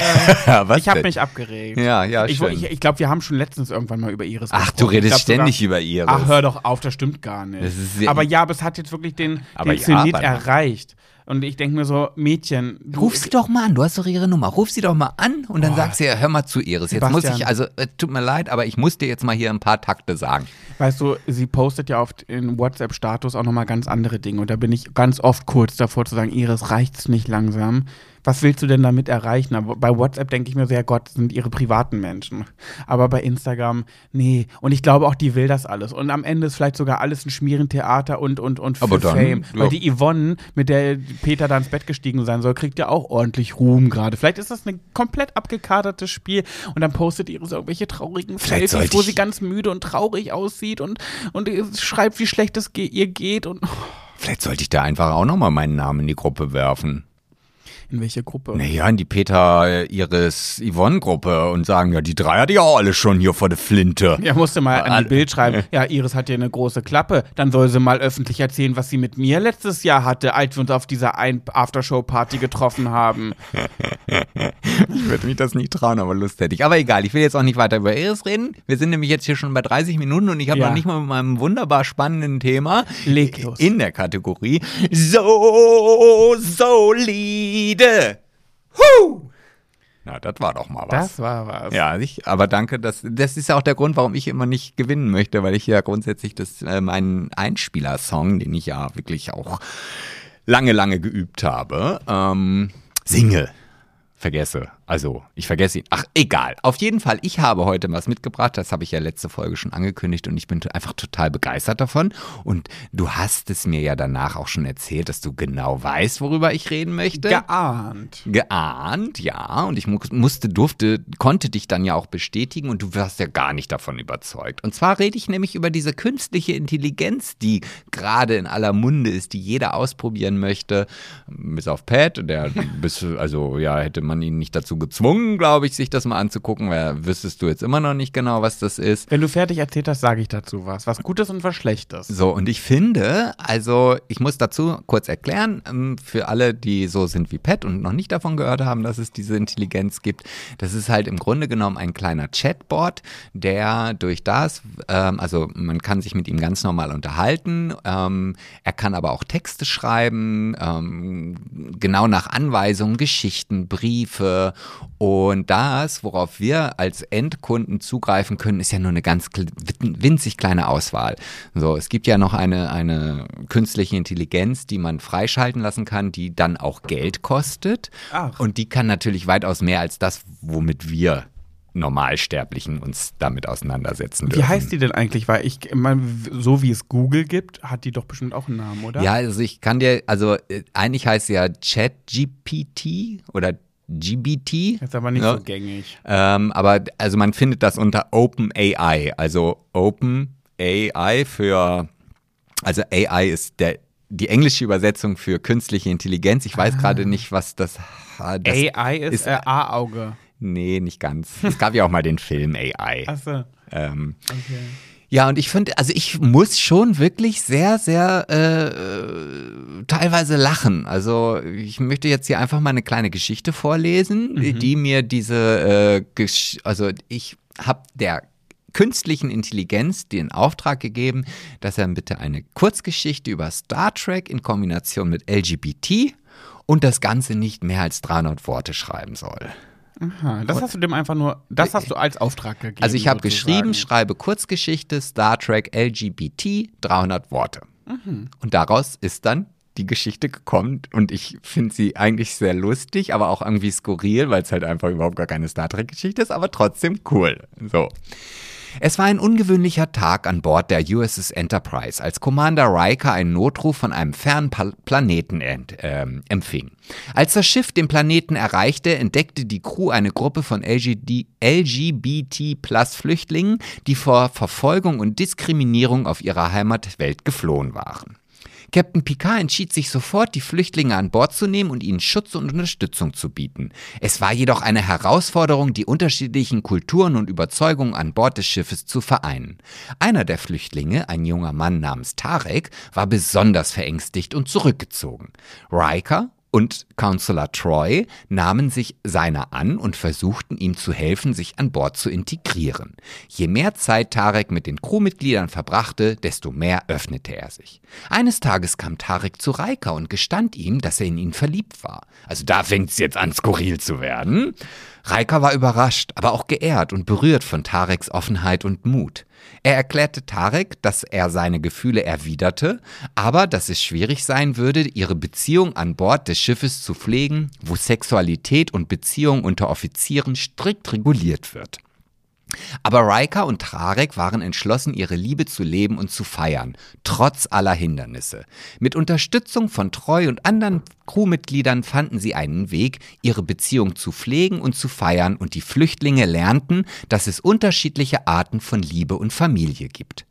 ich habe mich abgeregt. Ja, ja, Ich, ich, ich glaube, wir haben schon letztens irgendwann mal über Iris Ach, gesprochen. du redest glaub, ständig sogar, über Iris. Ach, hör doch auf, das stimmt gar nicht. Das aber ja, aber es hat jetzt wirklich den, den Zenit erreicht. Und ich denke mir so, Mädchen. Ruf sie doch mal an, du hast doch ihre Nummer. Ruf sie doch mal an und dann oh, sagst du ja, hör mal zu, Iris. Jetzt Sebastian. muss ich, also, äh, tut mir leid, aber ich muss dir jetzt mal hier ein paar Takte sagen. Weißt du, sie postet ja oft in WhatsApp-Status auch nochmal ganz andere Dinge. Und da bin ich ganz oft kurz davor zu sagen, Iris, reicht's nicht langsam? Was willst du denn damit erreichen? Aber bei WhatsApp denke ich mir ja Gott, sind ihre privaten Menschen. Aber bei Instagram, nee. Und ich glaube auch, die will das alles. Und am Ende ist vielleicht sogar alles ein Schmierentheater und, und, und für Aber dann, Fame. Ja. Weil die Yvonne, mit der Peter da ins Bett gestiegen sein soll, kriegt ja auch ordentlich Ruhm gerade. Vielleicht ist das ein komplett abgekadertes Spiel und dann postet ihre so irgendwelche traurigen Selfies, wo sie ganz müde und traurig aussieht und, und schreibt, wie schlecht es ihr geht und. Vielleicht sollte ich da einfach auch nochmal meinen Namen in die Gruppe werfen. In welche Gruppe? Naja, in die Peter Iris Yvonne Gruppe und sagen, ja, die drei hat ja auch alle schon hier vor der Flinte. Ja, musste mal an die Bild schreiben, ja, Iris hat ja eine große Klappe. Dann soll sie mal öffentlich erzählen, was sie mit mir letztes Jahr hatte, als wir uns auf dieser Aftershow-Party getroffen haben. ich würde mich das nicht trauen, aber Lust hätte ich. Aber egal, ich will jetzt auch nicht weiter über Iris reden. Wir sind nämlich jetzt hier schon bei 30 Minuten und ich habe ja. noch nicht mal mit meinem wunderbar spannenden Thema Leg los. in der Kategorie So solide Ende. Huh! Na, das war doch mal was. Das war was. Ja, ich, aber danke. Das, das ist ja auch der Grund, warum ich immer nicht gewinnen möchte, weil ich ja grundsätzlich das, äh, meinen Einspielersong, den ich ja wirklich auch lange, lange geübt habe, ähm, singe vergesse. Also, ich vergesse ihn. Ach, egal. Auf jeden Fall, ich habe heute was mitgebracht. Das habe ich ja letzte Folge schon angekündigt und ich bin einfach total begeistert davon. Und du hast es mir ja danach auch schon erzählt, dass du genau weißt, worüber ich reden möchte. Geahnt. Geahnt, ja. Und ich musste, durfte, konnte dich dann ja auch bestätigen und du warst ja gar nicht davon überzeugt. Und zwar rede ich nämlich über diese künstliche Intelligenz, die gerade in aller Munde ist, die jeder ausprobieren möchte. Bis auf Pat, der bis, also ja, hätte man ihn nicht dazu gezwungen, glaube ich, sich das mal anzugucken, weil wüsstest du jetzt immer noch nicht genau, was das ist. Wenn du fertig erzählt hast, sage ich dazu was. Was Gutes und was Schlechtes. So, und ich finde, also ich muss dazu kurz erklären, ähm, für alle, die so sind wie Pat und noch nicht davon gehört haben, dass es diese Intelligenz gibt, das ist halt im Grunde genommen ein kleiner Chatbot, der durch das, ähm, also man kann sich mit ihm ganz normal unterhalten, ähm, er kann aber auch Texte schreiben, ähm, genau nach Anweisungen, Geschichten, Briefe und das, worauf wir als Endkunden zugreifen können, ist ja nur eine ganz winzig kleine Auswahl. So, es gibt ja noch eine, eine künstliche Intelligenz, die man freischalten lassen kann, die dann auch Geld kostet. Ach. Und die kann natürlich weitaus mehr als das, womit wir Normalsterblichen uns damit auseinandersetzen dürfen. Wie heißt die denn eigentlich? Weil ich, so wie es Google gibt, hat die doch bestimmt auch einen Namen, oder? Ja, also ich kann dir, also äh, eigentlich heißt sie ja ChatGPT oder GBT. Ist aber nicht ja. so gängig. Ähm, aber also man findet das unter OpenAI. Also OpenAI für, also AI ist der, die englische Übersetzung für künstliche Intelligenz. Ich weiß ah. gerade nicht, was das, das AI ist, ist äh, A-Auge. Nee, nicht ganz. Es gab ja auch mal den Film AI. Ach so. Ähm, okay. Ja, und ich finde, also ich muss schon wirklich sehr, sehr äh, teilweise lachen. Also ich möchte jetzt hier einfach mal eine kleine Geschichte vorlesen, mhm. die mir diese, äh, also ich habe der künstlichen Intelligenz den Auftrag gegeben, dass er bitte eine Kurzgeschichte über Star Trek in Kombination mit LGBT und das Ganze nicht mehr als 300 Worte schreiben soll. Aha, das hast du dem einfach nur, das hast du als Auftrag gegeben. Also ich habe geschrieben, schreibe Kurzgeschichte, Star Trek, LGBT, 300 Worte. Mhm. Und daraus ist dann die Geschichte gekommen und ich finde sie eigentlich sehr lustig, aber auch irgendwie skurril, weil es halt einfach überhaupt gar keine Star Trek-Geschichte ist, aber trotzdem cool. So. Es war ein ungewöhnlicher Tag an Bord der USS Enterprise, als Commander Riker einen Notruf von einem fernen Planeten äh, empfing. Als das Schiff den Planeten erreichte, entdeckte die Crew eine Gruppe von LGBT-Plus-Flüchtlingen, die vor Verfolgung und Diskriminierung auf ihrer Heimatwelt geflohen waren. Captain Picard entschied sich sofort, die Flüchtlinge an Bord zu nehmen und ihnen Schutz und Unterstützung zu bieten. Es war jedoch eine Herausforderung, die unterschiedlichen Kulturen und Überzeugungen an Bord des Schiffes zu vereinen. Einer der Flüchtlinge, ein junger Mann namens Tarek, war besonders verängstigt und zurückgezogen. Riker und Counselor Troy nahmen sich seiner an und versuchten ihm zu helfen, sich an Bord zu integrieren. Je mehr Zeit Tarek mit den Crewmitgliedern verbrachte, desto mehr öffnete er sich. Eines Tages kam Tarek zu Reika und gestand ihm, dass er in ihn verliebt war. Also da fängt's jetzt an, skurril zu werden. Reika war überrascht, aber auch geehrt und berührt von Tareks Offenheit und Mut. Er erklärte Tarek, dass er seine Gefühle erwiderte, aber dass es schwierig sein würde, ihre Beziehung an Bord des Schiffes zu pflegen, wo Sexualität und Beziehung unter Offizieren strikt reguliert wird. Aber Riker und Tarek waren entschlossen, ihre Liebe zu leben und zu feiern, trotz aller Hindernisse. Mit Unterstützung von Treu und anderen Crewmitgliedern fanden sie einen Weg, ihre Beziehung zu pflegen und zu feiern, und die Flüchtlinge lernten, dass es unterschiedliche Arten von Liebe und Familie gibt.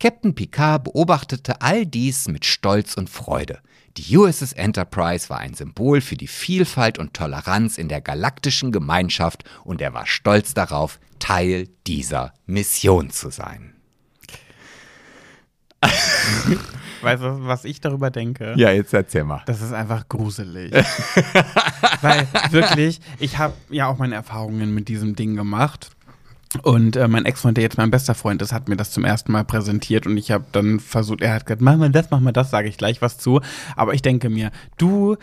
Captain Picard beobachtete all dies mit Stolz und Freude. Die USS Enterprise war ein Symbol für die Vielfalt und Toleranz in der galaktischen Gemeinschaft und er war stolz darauf, Teil dieser Mission zu sein. Weißt du, was ich darüber denke? Ja, jetzt erzähl mal. Das ist einfach gruselig. Weil wirklich, ich habe ja auch meine Erfahrungen mit diesem Ding gemacht. Und äh, mein Ex-Freund, der jetzt mein bester Freund ist, hat mir das zum ersten Mal präsentiert und ich habe dann versucht, er hat gesagt, mach mal das, mach mal das, sage ich gleich was zu. Aber ich denke mir, du,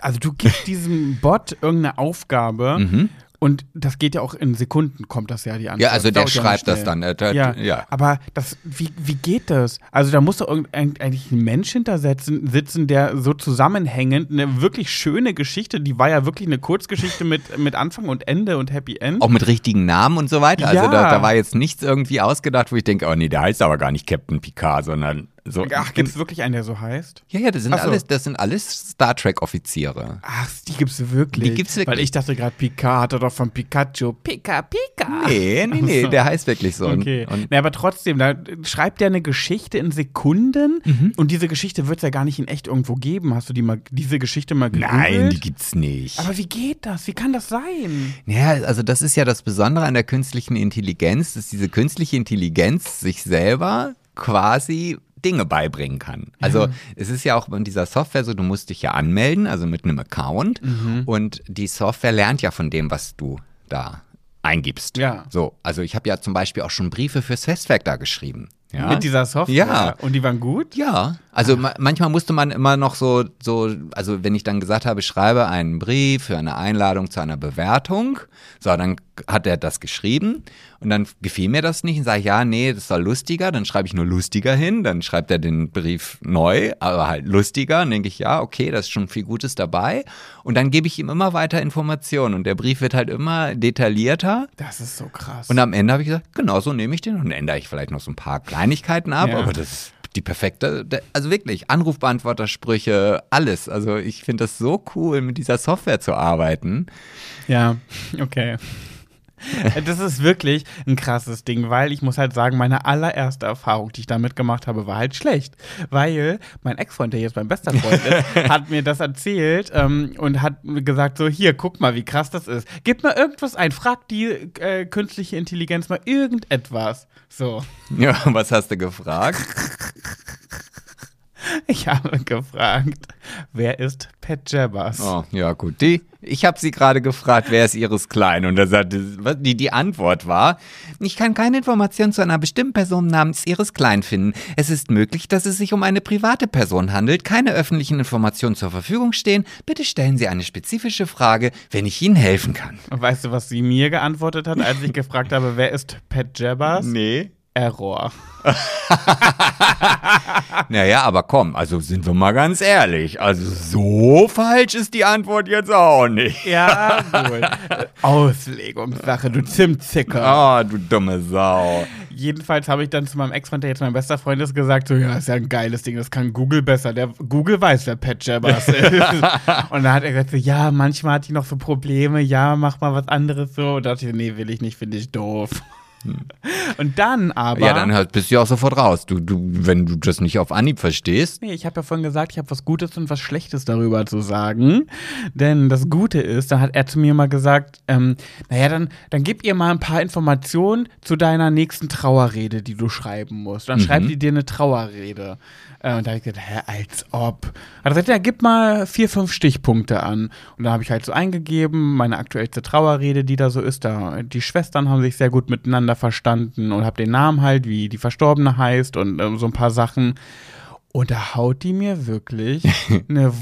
also du gibst diesem Bot irgendeine Aufgabe mhm Und das geht ja auch in Sekunden, kommt das ja die Antwort. Ja, also der ja schreibt das dann. äh, der- Ja, ja. aber das, wie, wie geht das? Also da muss doch eigentlich ein Mensch hintersetzen, sitzen, der so zusammenhängend eine wirklich schöne Geschichte, die war ja wirklich eine Kurzgeschichte mit, mit Anfang und Ende und Happy End. Auch mit richtigen Namen und so weiter. Also Ja. da, da war jetzt nichts irgendwie ausgedacht, wo ich denke, oh nee, der heißt aber gar nicht Captain Picard, sondern so. Ach, gibt es wirklich einen, der so heißt? ja, ja, das sind so. alles, das sind alles Star Trek Offiziere. Ach, die gibt's wirklich. Die gibt's wirklich. Weil ich dachte gerade, Pika hatte doch von Pikachu. Pika, Pika. Nee, nee, nee, so. der heißt wirklich so. Okay. Und, nee, aber trotzdem, da schreibt er eine Geschichte in Sekunden Mhm. und diese Geschichte wird es ja gar nicht in echt irgendwo geben. Hast du die mal, diese Geschichte mal gegoogelt? nein, die gibt's nicht. Aber wie geht das? Wie kann das sein? Ja, also das ist ja das Besondere an der künstlichen Intelligenz, dass diese künstliche Intelligenz sich selber quasi Dinge beibringen kann. Also es ist ja auch in dieser Software so, du musst dich ja anmelden, also mit einem Account Mhm. und die Software lernt ja von dem, was du da eingibst. Ja. So, also ich habe ja zum Beispiel auch schon Briefe fürs Festwerk da geschrieben. Ja? Mit dieser Software? Ja. Und die waren gut? Ja, also ma manchmal musste man immer noch so, so, also wenn ich dann gesagt habe, ich schreibe einen Brief für eine Einladung zu einer Bewertung, so, dann hat er das geschrieben und dann gefiel mir das nicht und sage ich, ja, nee, das soll lustiger, dann schreibe ich nur lustiger hin, dann schreibt er den Brief neu, aber halt lustiger, dann denke ich, ja, okay, da ist schon viel Gutes dabei und dann gebe ich ihm immer weiter Informationen und der Brief wird halt immer detaillierter Das ist so krass. und am Ende habe ich gesagt, genau so nehme ich den und ändere ich vielleicht noch so ein paar Kleinigkeiten ab, Ja. aber das ist die perfekte, also wirklich, Anrufbeantwortersprüche, alles. Also ich finde das so cool, mit dieser Software zu arbeiten. Ja, okay. Das ist wirklich ein krasses Ding, weil ich muss halt sagen, meine allererste Erfahrung, die ich damit gemacht habe, war halt schlecht. Weil mein Ex-Freund, der jetzt mein bester Freund ist, hat mir das erzählt ähm, und hat gesagt: So, hier, guck mal, wie krass das ist. Gib mal irgendwas ein, frag die äh, künstliche Intelligenz mal irgendetwas. So, Ja, was hast du gefragt? ich habe gefragt, wer ist Pat Jabbers? Oh, ja gut, die, ich habe sie gerade gefragt, wer ist ihres Klein? Und da sagte, die, die Antwort war, ich kann keine Information zu einer bestimmten Person namens ihres Klein finden. Es ist möglich, dass es sich um eine private Person handelt, keine öffentlichen Informationen zur Verfügung stehen. Bitte stellen Sie eine spezifische Frage, wenn ich Ihnen helfen kann. Weißt du, was sie mir geantwortet hat, als ich gefragt habe, wer ist Pat Jabbers? Nee. Error. Naja, aber komm, also sind wir mal ganz ehrlich. Also so falsch ist die Antwort jetzt auch nicht. Ja, gut. Auslegungssache, du Zimtzicker. Ah, du dumme Sau. Jedenfalls habe ich dann zu meinem Ex-Freund, der jetzt mein bester Freund ist, gesagt, so, ja, ist ja ein geiles Ding, das kann Google besser. Der Google weiß, wer Pat Jabbers ist. und dann hat er gesagt, so, ja, manchmal hat die noch so Probleme, ja, mach mal was anderes so. Und da dachte ich, nee, will ich nicht, finde ich doof. Und dann aber. Ja, dann halt bist du ja auch sofort raus. Du, du, wenn du das nicht auf Anhieb verstehst. Nee, ich habe ja vorhin gesagt, ich habe was Gutes und was Schlechtes darüber zu sagen. Denn das Gute ist, da hat er zu mir mal gesagt, ähm, naja, dann, dann gib ihr mal ein paar Informationen zu deiner nächsten Trauerrede, die du schreiben musst. Dann schreibt die dir eine Trauerrede. Äh, und da habe ich gesagt, hä, als ob. Hat er gesagt, ja, gib mal vier, fünf Stichpunkte an. Und da habe ich halt so eingegeben, meine aktuellste Trauerrede, die da so ist. Da, die Schwestern haben sich sehr gut miteinander verstanden und habe den Namen halt, wie die Verstorbene heißt und ähm, so ein paar Sachen. Und da haut die mir wirklich eine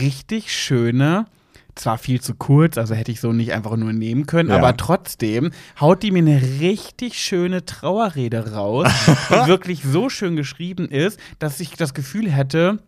richtig schöne, zwar viel zu kurz, also hätte ich so nicht einfach nur nehmen können, Ja. aber trotzdem haut die mir eine richtig schöne Trauerrede raus, die wirklich so schön geschrieben ist, dass ich das Gefühl hätte,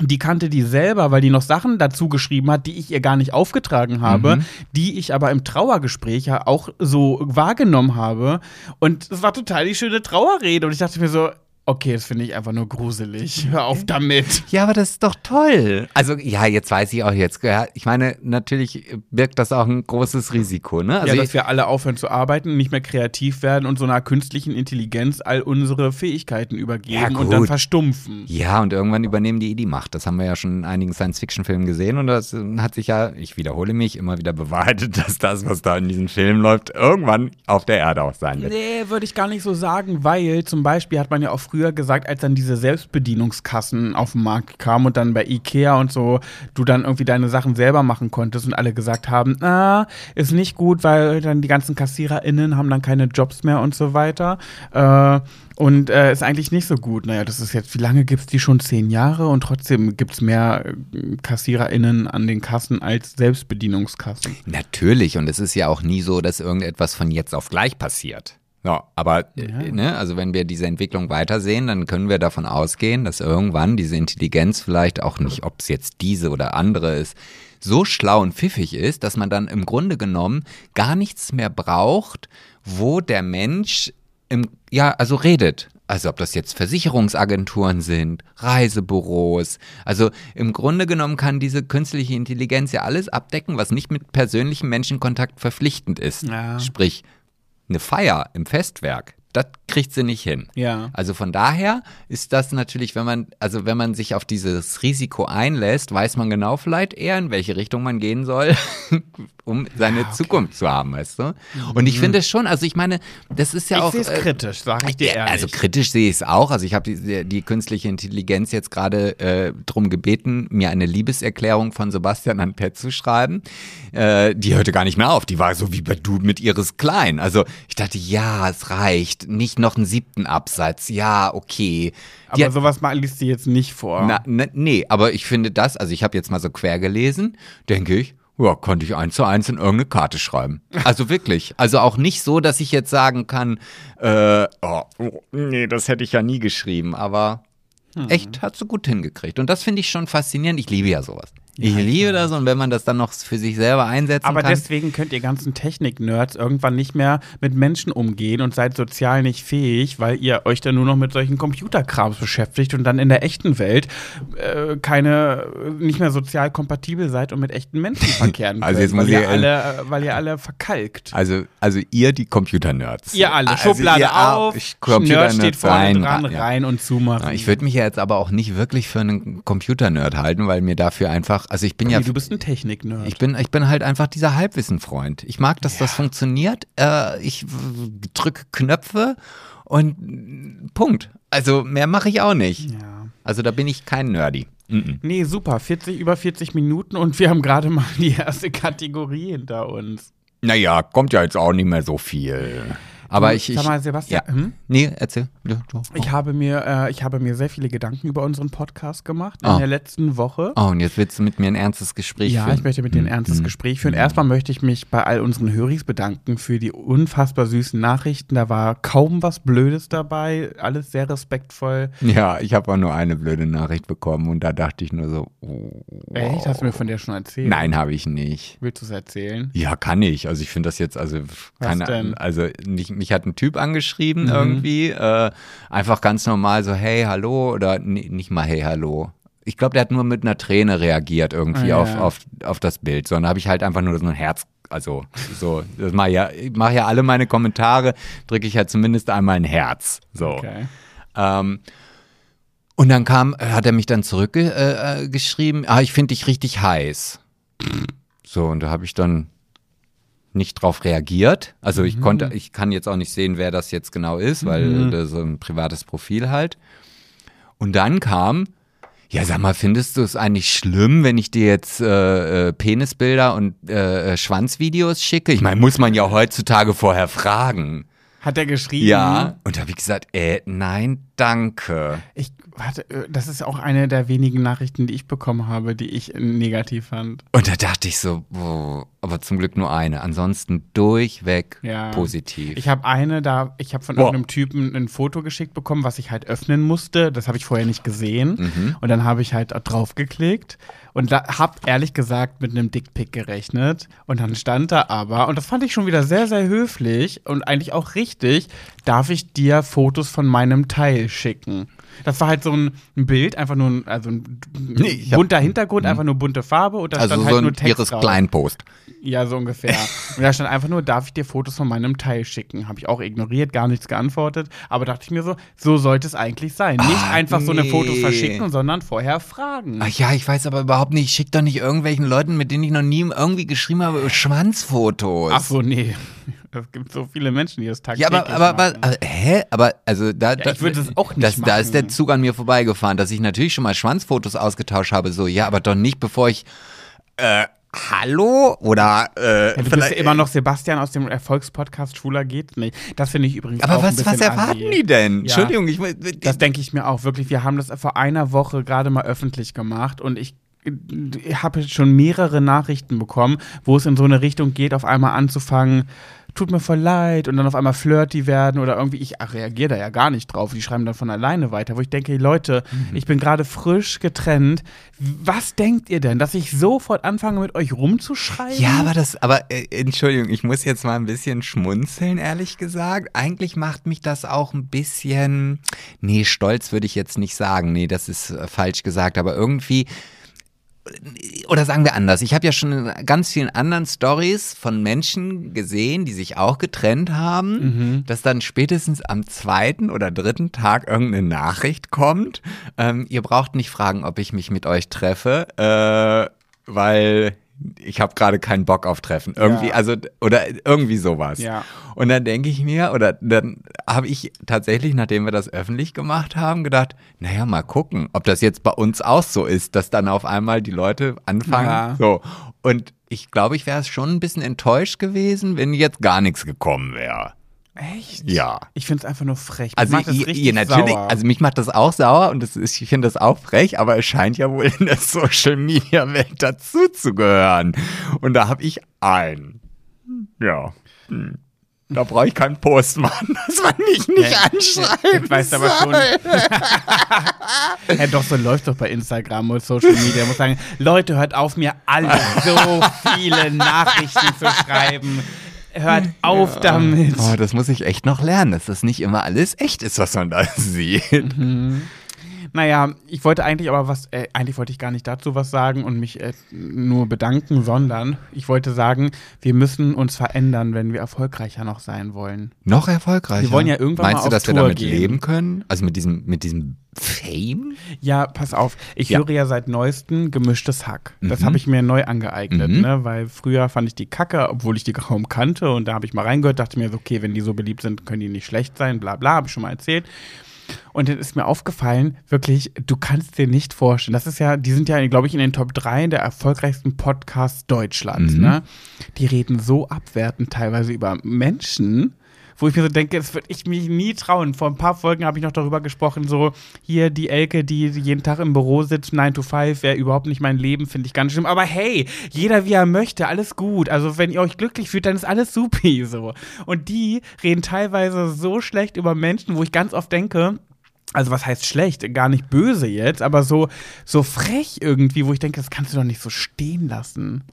die kannte die selber, weil die noch Sachen dazu geschrieben hat, die ich ihr gar nicht aufgetragen habe, die ich aber im Trauergespräch ja auch so wahrgenommen habe. Und es war total die schöne Trauerrede. Und ich dachte mir so, okay, das finde ich einfach nur gruselig. Hör auf damit. Ja, aber das ist doch toll. Also, ja, jetzt weiß ich auch jetzt. ja, Ich meine, natürlich birgt das auch ein großes Risiko, ne? Also ja, dass wir alle aufhören zu arbeiten, nicht mehr kreativ werden und so einer künstlichen Intelligenz all unsere Fähigkeiten übergeben Ja, und dann verstumpfen. Ja, und irgendwann übernehmen die eh die Macht. Das haben wir ja schon in einigen Science-Fiction-Filmen gesehen und das äh, hat sich ja, ich wiederhole mich, immer wieder bewahrheitet, dass das, was da in diesen Filmen läuft, irgendwann auf der Erde auch sein wird. Nee, würde ich gar nicht so sagen, weil zum Beispiel hat man ja auch früher früher gesagt, als dann diese Selbstbedienungskassen auf den Markt kamen und dann bei Ikea und so, du dann irgendwie deine Sachen selber machen konntest und alle gesagt haben, ah, ist nicht gut, weil dann die ganzen KassiererInnen haben dann keine Jobs mehr und so weiter. Äh, und äh, ist eigentlich nicht so gut. Naja, das ist jetzt, wie lange gibt es die schon? Zehn Jahre und trotzdem gibt es mehr äh, KassiererInnen an den Kassen als Selbstbedienungskassen. Natürlich, und es ist ja auch nie so, dass irgendetwas von jetzt auf gleich passiert. Ja, aber Ja. äh, ne, also wenn wir diese Entwicklung weitersehen, dann können wir davon ausgehen, dass irgendwann diese Intelligenz vielleicht auch nicht, ob es jetzt diese oder andere ist, so schlau und pfiffig ist, dass man dann im Grunde genommen gar nichts mehr braucht, wo der Mensch im, ja, also redet. Also ob das jetzt Versicherungsagenturen sind, Reisebüros. Also im Grunde genommen kann diese künstliche Intelligenz ja alles abdecken, was nicht mit persönlichem Menschenkontakt verpflichtend ist. Ja. Sprich, eine Feier im Festwerk, das kriegt sie nicht hin. Ja. Also von daher ist das natürlich, wenn man, also wenn man sich auf dieses Risiko einlässt, weiß man genau vielleicht eher, in welche Richtung man gehen soll, um seine Zukunft zu haben, weißt du? Und ich finde es schon, also ich meine, das ist ja ich auch. sehe es äh, kritisch, sage ich dir ja, ehrlich. Also kritisch sehe ich es auch. Also ich habe die, die künstliche Intelligenz jetzt gerade äh, darum gebeten, mir eine Liebeserklärung von Sebastian an Pet zu schreiben. Äh, die hörte gar nicht mehr auf. Die war so wie bei du mit ihres Klein. Also ich dachte, ja, es reicht. Nicht noch einen siebten Absatz. Ja, okay. Die Aber sowas mal liest du jetzt nicht vor. na, ne, nee, aber ich finde das, also ich habe jetzt mal so quer gelesen, denke ich, ja, konnte ich eins zu eins in irgendeine Karte schreiben. Also wirklich. Also auch nicht so, dass ich jetzt sagen kann, äh, oh, oh, nee, das hätte ich ja nie geschrieben, aber Hm. echt hat sie gut hingekriegt. Und das finde ich schon faszinierend. Ich liebe ja sowas. Ich liebe das und wenn man das dann noch für sich selber einsetzen Aber kann. deswegen könnt ihr ganzen Technik-Nerds irgendwann nicht mehr mit Menschen umgehen und seid sozial nicht fähig, weil ihr euch dann nur noch mit solchen Computerkrams beschäftigt und dann in der echten Welt äh, keine, nicht mehr sozial kompatibel seid und mit echten Menschen verkehren Also könnt, jetzt weil, ihr alle, äh, weil ihr alle verkalkt. also, also ihr, die Computer-Nerds. Ihr alle, Also Schublade ihr auf, ich- Nerd Computer-Nerds steht vorne rein, dran, ja. rein und zumachen. Ja, Ich würde mich ja jetzt aber auch nicht wirklich für einen Computer-Nerd halten, weil mir dafür einfach, also ich bin ja, Nee, du bist ein Technik-Nerd. ich bin, ich bin halt einfach dieser Halbwissenfreund. Ich mag, dass das funktioniert. Äh, ich drücke Knöpfe und mm, Punkt. Also mehr mache ich auch nicht. ja. Also da bin ich kein Nerdy. Mhm. Nee, super. 40, über 40 Minuten und wir haben gerade mal die erste Kategorie hinter uns. Naja, kommt ja jetzt auch nicht mehr so viel. Aber ich, ich Sag mal, Sebastian, ja. hm? Nee, erzähl. Ja, du. ich, habe mir, äh, ich habe mir sehr viele Gedanken über unseren Podcast gemacht in Oh. der letzten Woche. Oh, und jetzt willst du mit mir ein ernstes Gespräch Ja, führen. ich möchte mit dir ein Mhm. ernstes Gespräch führen. Erstmal möchte ich mich bei all unseren Höris bedanken für die unfassbar süßen Nachrichten. Da war kaum was Blödes dabei, alles sehr respektvoll. Ja, ich habe auch nur eine blöde Nachricht bekommen und da dachte ich nur so, oh, Echt? Hast du mir von der schon erzählt? nein, habe ich nicht. Willst du es erzählen? Ja, kann ich. Also ich finde das jetzt, also keine denn? also mich, mich hat ein Typ angeschrieben Mhm. irgendwie, äh, einfach ganz normal so, hey, hallo oder nee, nicht mal hey, hallo. Ich glaube, der hat nur mit einer Träne reagiert irgendwie Ah, auf, ja. auf, auf das Bild, sondern habe ich halt einfach nur so ein Herz, also so, das mache ja, ich mache ja alle meine Kommentare, drücke ich ja zumindest einmal ein Herz, so. Okay. Ähm, und dann kam, äh, hat er mich dann zurückgeschrieben, äh, äh, ah, ich finde dich richtig heiß. So, und da habe ich dann nicht drauf reagiert. Also ich konnte, ich kann jetzt auch nicht sehen, wer das jetzt genau ist, weil das so ein privates Profil halt. Und dann kam, ja, sag mal, findest du es eigentlich schlimm, wenn ich dir jetzt äh, äh, Penisbilder und äh, äh, Schwanzvideos schicke? Ich meine, muss man ja heutzutage vorher fragen. Hat er geschrieben? Ja. Und da habe ich gesagt, äh, nein, danke. Ich, warte, äh, das ist auch eine der wenigen Nachrichten, die ich bekommen habe, die ich äh, negativ fand. Und da dachte ich so, boah, aber zum Glück nur eine. Ansonsten durchweg Ja. positiv. Ich habe eine da, ich habe von Boah. irgendeinem Typen ein Foto geschickt bekommen, was ich halt öffnen musste. Das habe ich vorher nicht gesehen. Mhm. Und dann habe ich halt drauf geklickt und da habe ehrlich gesagt mit einem Dickpick gerechnet. Und dann stand da aber, und das fand ich schon wieder sehr, sehr höflich und eigentlich auch richtig, darf ich dir Fotos von meinem Teil schicken. Das war halt so ein, ein Bild, einfach nur ein, also ein Nee, ich hab- bunter Hintergrund, einfach nur bunte Farbe und da also stand so halt ein nur Text ihres drauf. Kleinpost. Ja, so ungefähr. Und da stand einfach nur, darf ich dir Fotos von meinem Teil schicken? Habe ich auch ignoriert, gar nichts geantwortet. Aber dachte ich mir so, so sollte es eigentlich sein. Nicht Ah, einfach so eine nee. Fotos verschicken, sondern vorher fragen. Ach ja, ich weiß aber überhaupt nicht, ich schicke doch nicht irgendwelchen Leuten, mit denen ich noch nie irgendwie geschrieben habe, Schwanzfotos. Ach so, nee. Es gibt so viele Menschen, die das Ja, tagtäglich aber, aber, aber, machen. aber hä? Aber, also, da, da ich würde es auch nicht das, Da ist der machen. Zug an mir vorbeigefahren, dass ich natürlich schon mal Schwanzfotos ausgetauscht habe, so, ja, aber doch nicht, bevor ich, äh, hallo? Oder, äh, Ja, du bist ja immer noch Sebastian aus dem Erfolgspodcast Schwuler geht nicht. Das finde ich übrigens aber auch ein was, was bisschen erwarten assi. die denn? Ja. Entschuldigung, ich, Das denke ich mir auch wirklich. Wir haben das vor einer Woche gerade mal öffentlich gemacht und ich ich habe schon mehrere Nachrichten bekommen, wo es in so eine Richtung geht, auf einmal anzufangen, tut mir voll leid und dann auf einmal flirty werden oder irgendwie, ich reagiere da ja gar nicht drauf, die schreiben dann von alleine weiter, wo ich denke, hey Leute, Mhm. ich bin gerade frisch getrennt, was denkt ihr denn, dass ich sofort anfange mit euch rumzuschreiben? Ja, aber das, aber äh, Entschuldigung, ich muss jetzt mal ein bisschen schmunzeln, ehrlich gesagt. Eigentlich macht mich das auch ein bisschen, nee, stolz würde ich jetzt nicht sagen, nee, das ist äh, falsch gesagt, aber irgendwie, oder sagen wir anders, ich habe ja schon in ganz vielen anderen Stories von Menschen gesehen, die sich auch getrennt haben, dass dann spätestens am zweiten oder dritten Tag irgendeine Nachricht kommt. Ähm, ihr braucht nicht fragen, ob ich mich mit euch treffe, äh, weil ich habe gerade keinen Bock auf Treffen. Irgendwie, Ja. also, oder irgendwie sowas. Ja. Und dann denke ich mir, oder dann habe ich tatsächlich, nachdem wir das öffentlich gemacht haben, gedacht, naja, mal gucken, ob das jetzt bei uns auch so ist, dass dann auf einmal die Leute anfangen. Ja. So. Und ich glaube, ich wäre schon ein bisschen enttäuscht gewesen, wenn jetzt gar nichts gekommen wäre. Echt? Ja. Ich finde es einfach nur frech. Mich Also, macht das ihr, richtig ihr natürlich, sauer. also mich macht das auch sauer und das ist, ich finde das auch frech, aber es scheint ja wohl in der Social Media Welt dazu zu gehören. Und da habe ich einen. Ja. Hm. Da brauche ich keinen Post machen, dass man mich nicht Ja, anschreiben Ich weiß aber schon. ja, doch, so läuft doch bei Instagram und Social Media. Ich muss sagen, Leute, hört auf, mir alle so viele Nachrichten zu schreiben. Hört auf damit. Oh, das muss ich echt noch lernen, dass das nicht immer alles echt ist, was man da sieht. Naja, ich wollte eigentlich aber was, äh, eigentlich wollte ich gar nicht dazu was sagen und mich äh, nur bedanken, sondern ich wollte sagen, wir müssen uns verändern, wenn wir erfolgreicher noch sein wollen. Noch erfolgreicher. Wir wollen ja irgendwann Meinst mal du, dass wir Tour damit gehen. leben können? Also mit diesem, mit diesem Fame? Ja, pass auf. Ich Ja. höre ja seit neuestem gemischtes Hack. Das Mhm. habe ich mir neu angeeignet, Mhm. ne? weil früher fand ich die Kacke, obwohl ich die kaum kannte. Und da habe ich mal reingehört, dachte mir so, okay, wenn die so beliebt sind, können die nicht schlecht sein, bla bla, habe ich schon mal erzählt. Und dann ist mir aufgefallen, wirklich, du kannst dir nicht vorstellen, das ist ja, die sind ja, glaube ich, in den Top 3 der erfolgreichsten Podcasts Deutschlands, Mhm. ne? Die reden so abwertend teilweise über Menschen, wo ich mir so denke, das würde ich mich nie trauen. Vor ein paar Folgen habe ich noch darüber gesprochen, so hier die Elke, die jeden Tag im Büro sitzt, 9 to 5, wäre überhaupt nicht mein Leben, finde ich ganz schlimm. Aber hey, jeder wie er möchte, alles gut. Also wenn ihr euch glücklich fühlt, dann ist alles supi so. Und die reden teilweise so schlecht über Menschen, wo ich ganz oft denke, also was heißt schlecht, gar nicht böse jetzt, aber so, so frech irgendwie, wo ich denke, das kannst du doch nicht so stehen lassen.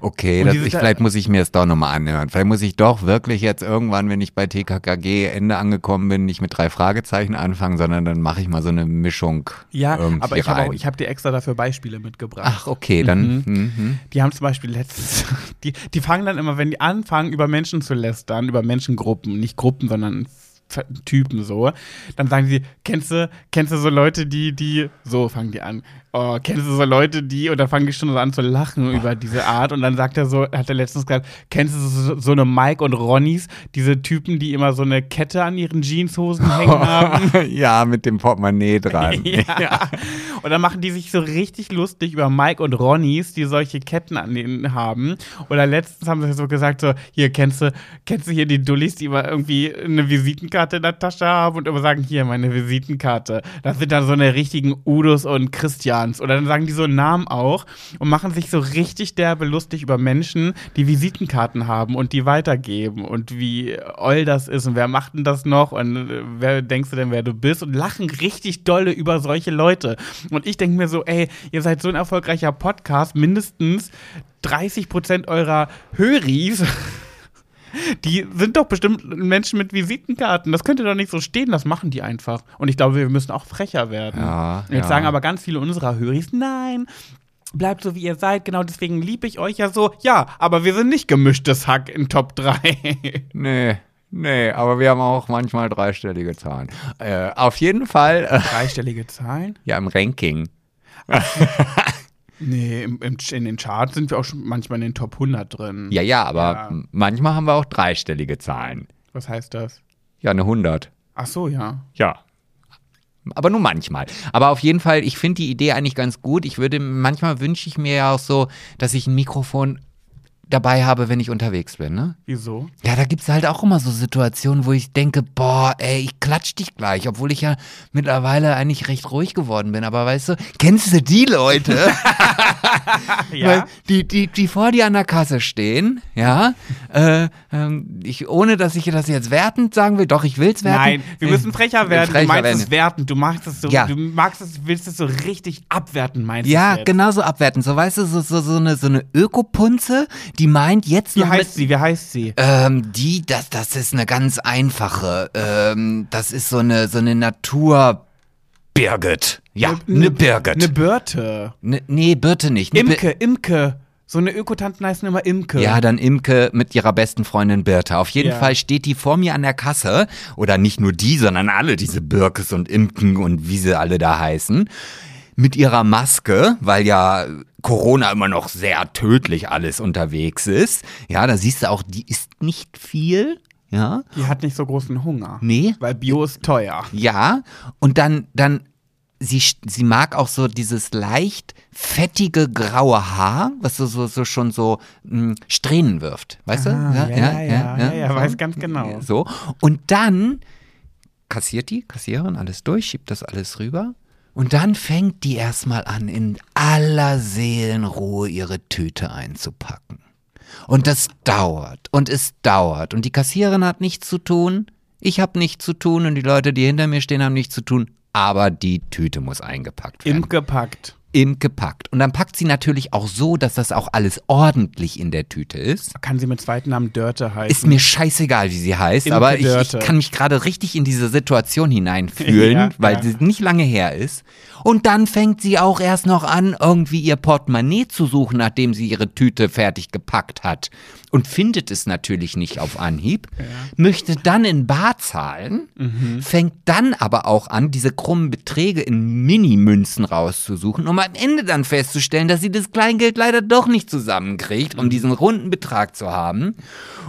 Okay, das, ich, vielleicht muss ich mir das doch nochmal anhören. Vielleicht muss ich doch wirklich jetzt irgendwann, wenn ich bei TKKG Ende angekommen bin, nicht mit drei Fragezeichen anfangen, sondern dann mache ich mal so eine Mischung Ja, aber ich habe habe dir extra dafür Beispiele mitgebracht. Ach, okay, dann. Mhm. Die haben zum Beispiel letztens, die, die fangen dann immer, wenn die anfangen, über Menschen zu lästern, über Menschengruppen, nicht Gruppen, sondern Typen so, dann sagen sie, kennst du, kennst du so Leute, die, die, so fangen die an, oh, kennst du so Leute, die, und dann fangen die schon so an zu lachen über diese Art und dann sagt er so, hat er letztens gesagt, kennst du so, so eine Mike und Ronnys, diese Typen, die immer so eine Kette an ihren Jeanshosen hängen haben? ja, mit dem Portemonnaie dran. Ja. Und dann machen die sich so richtig lustig über Mike und Ronnys, die solche Ketten an denen haben. Oder letztens haben sie so gesagt, so, hier, kennst du, kennst du hier die Dullis, die immer irgendwie eine Visitenkarte in der Tasche haben und immer sagen, hier, meine Visitenkarte. Das sind dann so eine richtigen Udos und Christians. Oder dann sagen die so einen Namen auch und machen sich so richtig derbe lustig über Menschen, die Visitenkarten haben und die weitergeben und wie oll das ist und wer macht denn das noch und äh, wer denkst du denn, wer du bist und lachen richtig dolle über solche Leute. Ich denke mir so, ey, ihr seid so ein erfolgreicher Podcast, mindestens 30 Prozent eurer Höris. Die sind doch bestimmt Menschen mit Visitenkarten. Das könnt ihr doch nicht so stehen, das machen die einfach. Und ich glaube, wir müssen auch frecher werden. Ja, Jetzt ja. sagen aber ganz viele unserer Höris, nein, bleibt so wie ihr seid, genau deswegen liebe ich euch ja so. Ja, aber wir sind nicht gemischtes Hack in Top 3. Nee, nee, aber wir haben auch manchmal dreistellige Zahlen. Äh, auf jeden Fall, äh, Dreistellige Zahlen? ja, im Ranking. Nee, im, im, in den Charts sind wir auch schon manchmal in den Top 100 drin. Ja, ja, aber Ja. manchmal haben wir auch dreistellige Zahlen. Was heißt das? Ja, eine 100. Ach so, ja. Ja. Aber nur manchmal. Aber auf jeden Fall, ich finde die Idee eigentlich ganz gut. Ich würde, manchmal wünsche ich mir ja auch so, dass ich ein Mikrofon dabei habe, wenn ich unterwegs bin, ne? Wieso? Ja, da gibt's halt auch immer so Situationen, wo ich denke, boah, ey, ich klatsch dich gleich, obwohl ich ja mittlerweile eigentlich recht ruhig geworden bin. Aber weißt du, kennst du die Leute? Weil die, die, die vor dir an der Kasse stehen, ja, äh, ähm, ich, ohne dass ich das jetzt wertend sagen will, doch, ich will's werten. Nein, wir müssen frecher werden. Frecher du meinst werden. es werten. Du magst es so, Ja. du magst es, willst es so richtig abwerten, meinst du? Ja, jetzt? genauso abwerten. So, weißt du, so, so, so eine, so eine Ökopunze, die meint jetzt Wie noch heißt sie? Wie heißt sie? Ähm, die, das, das ist eine ganz einfache. Ähm, das ist so eine, so eine Natur. Birgit. Ja, eine Birgit. Eine Birte. Ne, nee, Birte nicht. Ne Bir- Imke, Imke. So eine Ökotanten heißen immer Imke. Ja, dann Imke mit ihrer besten Freundin Birte. Auf jeden Ja. Fall steht die vor mir an der Kasse. Oder nicht nur die, sondern alle diese Birkes und Imken und wie sie alle da heißen. Mit ihrer Maske, weil ja Corona immer noch sehr tödlich alles unterwegs ist. Ja, da siehst du auch, die isst nicht viel. Ja, Die hat nicht so großen Hunger. nee. Weil Bio ist teuer. Ja, und dann, dann, sie, sie mag auch so dieses leicht fettige graue Haar, was so, so, so schon so mh, Strähnen wirft. Weißt Ah, du? ja, ja, ja, ja, ja, so. weiß ganz genau. Ja, So. Und dann kassiert die, Kassiererin, alles durch, schiebt das alles rüber. Und dann fängt die erstmal an, in aller Seelenruhe ihre Tüte einzupacken. Und das dauert und es dauert. Und die Kassiererin hat nichts zu tun. Ich habe nichts zu tun und die Leute, die hinter mir stehen, haben nichts zu tun. Aber die Tüte muss eingepackt werden. Imke packt. Imke packt. Und dann packt sie natürlich auch so, dass das auch alles ordentlich in der Tüte ist. Kann sie mit zweiten Namen Dörte heißen? Ist mir scheißegal, wie sie heißt, Imke aber ich, ich kann mich gerade richtig in diese Situation hineinfühlen, Ja, weil ja. sie nicht lange her ist. Und dann fängt sie auch erst noch an, irgendwie ihr Portemonnaie zu suchen, nachdem sie ihre Tüte fertig gepackt hat. Und findet es natürlich nicht auf Anhieb, möchte dann in Bar zahlen, Mhm. fängt dann aber auch an, diese krummen Beträge in Mini-Münzen rauszusuchen, um am Ende dann festzustellen, dass sie das Kleingeld leider doch nicht zusammenkriegt, Mhm. um diesen runden Betrag zu haben.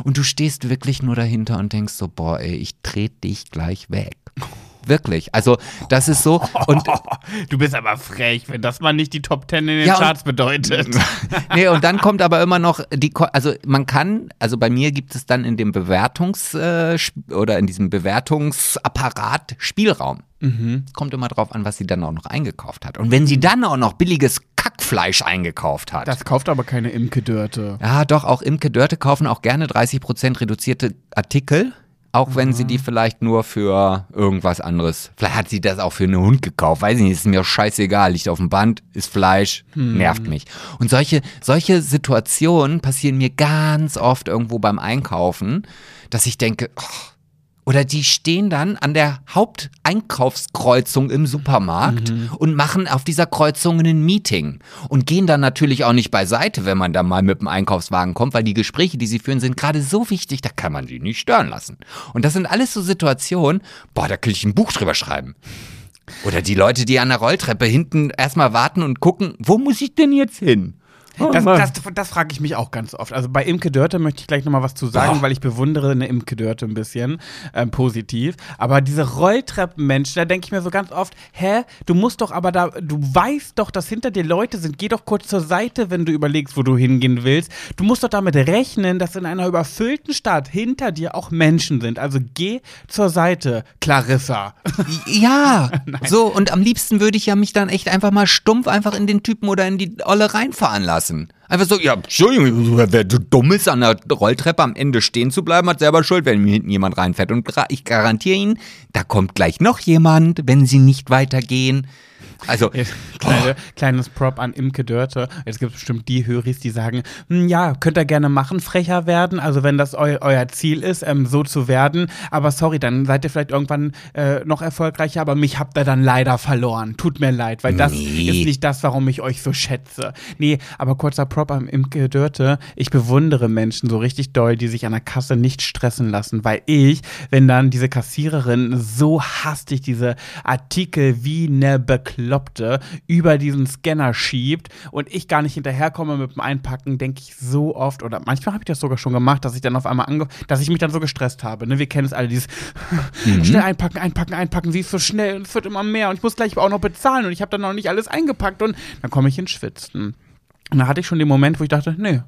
Und du stehst wirklich nur dahinter und denkst so, boah, ey, ich trete dich gleich weg. Wirklich. Also, das ist so. Und Du bist aber frech, wenn das mal nicht die Top Ten in den Ja, Charts bedeutet. nee, und dann kommt aber immer noch die, also man kann, also bei mir gibt es dann in dem Bewertungs- äh, oder in diesem Bewertungsapparat Spielraum. Es kommt immer drauf an, was sie dann auch noch eingekauft hat. Und wenn sie dann auch noch billiges Kackfleisch eingekauft hat. Das kauft aber keine Imke Dörte. ja, doch, auch Imke Dörte kaufen auch gerne 30% reduzierte Artikel. Auch wenn sie die vielleicht nur für irgendwas anderes. Vielleicht hat sie das auch für einen Hund gekauft. Weiß ich nicht, ist mir scheißegal. Liegt auf dem Band, ist Fleisch, nervt mich. Und solche, solche Situationen passieren mir ganz oft irgendwo beim Einkaufen, dass ich denke, oh, oder die stehen dann an der Haupteinkaufskreuzung im Supermarkt und machen auf dieser Kreuzung ein Meeting und gehen dann natürlich auch nicht beiseite, wenn man da mal mit dem Einkaufswagen kommt, weil die Gespräche, die sie führen, sind gerade so wichtig, da kann man sie nicht stören lassen. Und das sind alles so Situationen, boah, da könnte ich ein Buch drüber schreiben. Oder die Leute, die an der Rolltreppe hinten erstmal warten und gucken, wo muss ich denn jetzt hin? Oh Das, Mann. das, das frage ich mich auch ganz oft. Also bei Imke Dörte möchte ich gleich nochmal was zu sagen, Boah. weil ich bewundere eine Imke Dörte ein bisschen ähm, positiv. Aber diese Rolltreppenmenschen, da denke ich mir so ganz oft, hä, du musst doch aber da, du weißt doch, dass hinter dir Leute sind. Geh doch kurz zur Seite, wenn du überlegst, wo du hingehen willst. Du musst doch damit rechnen, dass in einer überfüllten Stadt hinter dir auch Menschen sind. Also geh zur Seite, Clarissa. Ja, so und am liebsten würde ich ja mich dann echt einfach mal stumpf einfach in den Typen oder in die Olle reinfahren lassen. Einfach so, ja, Entschuldigung, wer so dumm ist, an der Rolltreppe am Ende stehen zu bleiben, hat selber Schuld, wenn mir hinten jemand reinfährt. Und ich garantiere Ihnen, da kommt gleich noch jemand, wenn Sie nicht weitergehen. Also, Kleine, Kleines Prop an Imke Dörte. Jetzt gibt es bestimmt die Höris, die sagen, "Hm, ja, könnt ihr gerne machen, frecher werden, also wenn das eu euer Ziel ist, ähm, so zu werden. Aber sorry, dann seid ihr vielleicht irgendwann äh, noch erfolgreicher, aber mich habt ihr dann leider verloren. Tut mir leid, weil das Nee. ist nicht das, warum ich euch so schätze. Nee, aber kurzer Prop an Imke Dörte. Ich bewundere Menschen so richtig doll, die sich an der Kasse nicht stressen lassen, weil ich, wenn dann diese Kassiererin so hastig diese Artikel wie ne Bekloppte über diesen Scanner schiebt und ich gar nicht hinterherkomme mit dem Einpacken, denke ich so oft, oder manchmal habe ich das sogar schon gemacht, dass ich dann auf einmal ange dass ich mich dann so gestresst habe. Ne? Wir kennen es alle, dieses Mhm. schnell einpacken, einpacken, einpacken, sie ist so schnell und es wird immer mehr und ich muss gleich auch noch bezahlen und ich habe dann noch nicht alles eingepackt und dann komme ich ins Schwitzen. Und da hatte ich schon den Moment, wo ich dachte, nee,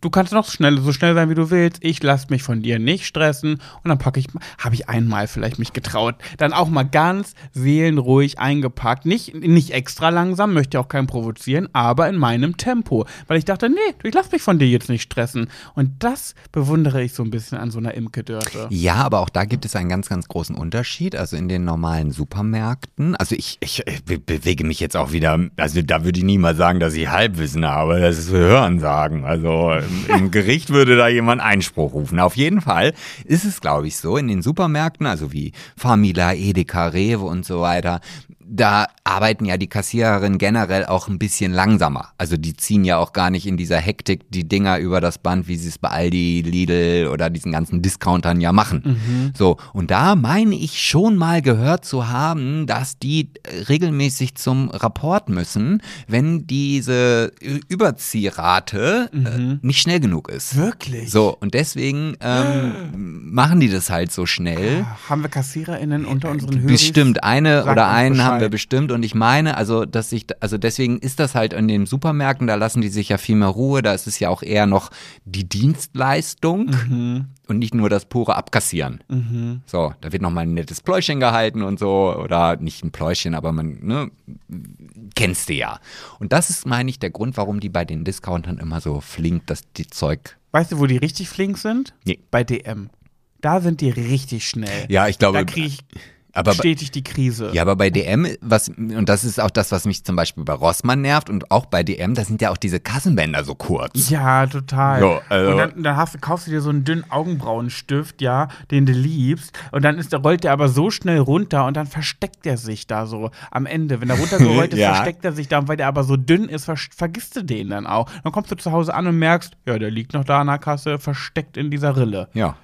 du kannst noch schnell, so schnell sein, wie du willst. Ich lasse mich von dir nicht stressen. Und dann packe ich, habe ich einmal vielleicht mich getraut. Dann auch mal ganz seelenruhig eingepackt. Nicht, nicht extra langsam, möchte auch keinen provozieren, aber in meinem Tempo. Weil ich dachte, nee, ich lasse mich von dir jetzt nicht stressen. Und das bewundere ich so ein bisschen an so einer Imke-Dörte. Ja, aber auch da gibt es einen ganz, ganz großen Unterschied. Also in den normalen Supermärkten, also ich, ich, ich be bewege mich jetzt auch wieder, also da würde ich nie mal sagen, dass ich Halbwissen habe, das ist Hören sagen. Also im, Gericht würde da jemand Einspruch rufen. Auf jeden Fall ist es, glaube ich, so, in den Supermärkten, also wie Famila, Edeka, Rewe und so weiter, da arbeiten ja die Kassiererinnen generell auch ein bisschen langsamer. Also die ziehen ja auch gar nicht in dieser Hektik die Dinger über das Band, wie sie es bei Aldi, Lidl oder diesen ganzen Discountern ja machen. So, und da meine ich schon mal gehört zu haben, dass die äh, regelmäßig zum Rapport müssen, wenn diese Überziehrate äh, nicht schnell genug ist. Wirklich? So, und deswegen ähm, machen die das halt so schnell. Haben wir KassiererInnen unter unseren Hörern? Bestimmt, eine oder einen haben Bescheid. bestimmt und ich meine, also dass ich, also deswegen ist das halt in den Supermärkten, da lassen die sich ja viel mehr Ruhe, da ist es ja auch eher noch die Dienstleistung Mhm. und nicht nur das pure Abkassieren. So, da wird nochmal ein nettes Pläuschen gehalten und so, oder nicht ein Pläuschen, aber man, ne, kennst du ja. Und das ist, meine ich, der Grund, warum die bei den Discountern immer so flink das die Zeug. Weißt du, wo die richtig flink sind? Nee. Bei DM. Da sind die richtig schnell. Ja, ich glaube. Da kriege ich aber bei- stetig die Krise. Ja, aber bei DM, was, und das ist auch das, was mich zum Beispiel bei Rossmann nervt und auch bei DM, da sind ja auch diese Kassenbänder so kurz. Ja, total. Ja, also- und dann, dann hast kaufst du dir so einen dünnen Augenbrauenstift, ja, den du liebst. Und dann ist, der rollt der aber so schnell runter und dann versteckt er sich da so am Ende. Wenn der runtergerollt ist, Ja. versteckt er sich da. Und weil der aber so dünn ist, ver vergisst du den dann auch. Dann kommst du zu Hause an und merkst, ja, der liegt noch da an der Kasse, versteckt in dieser Rille. Ja.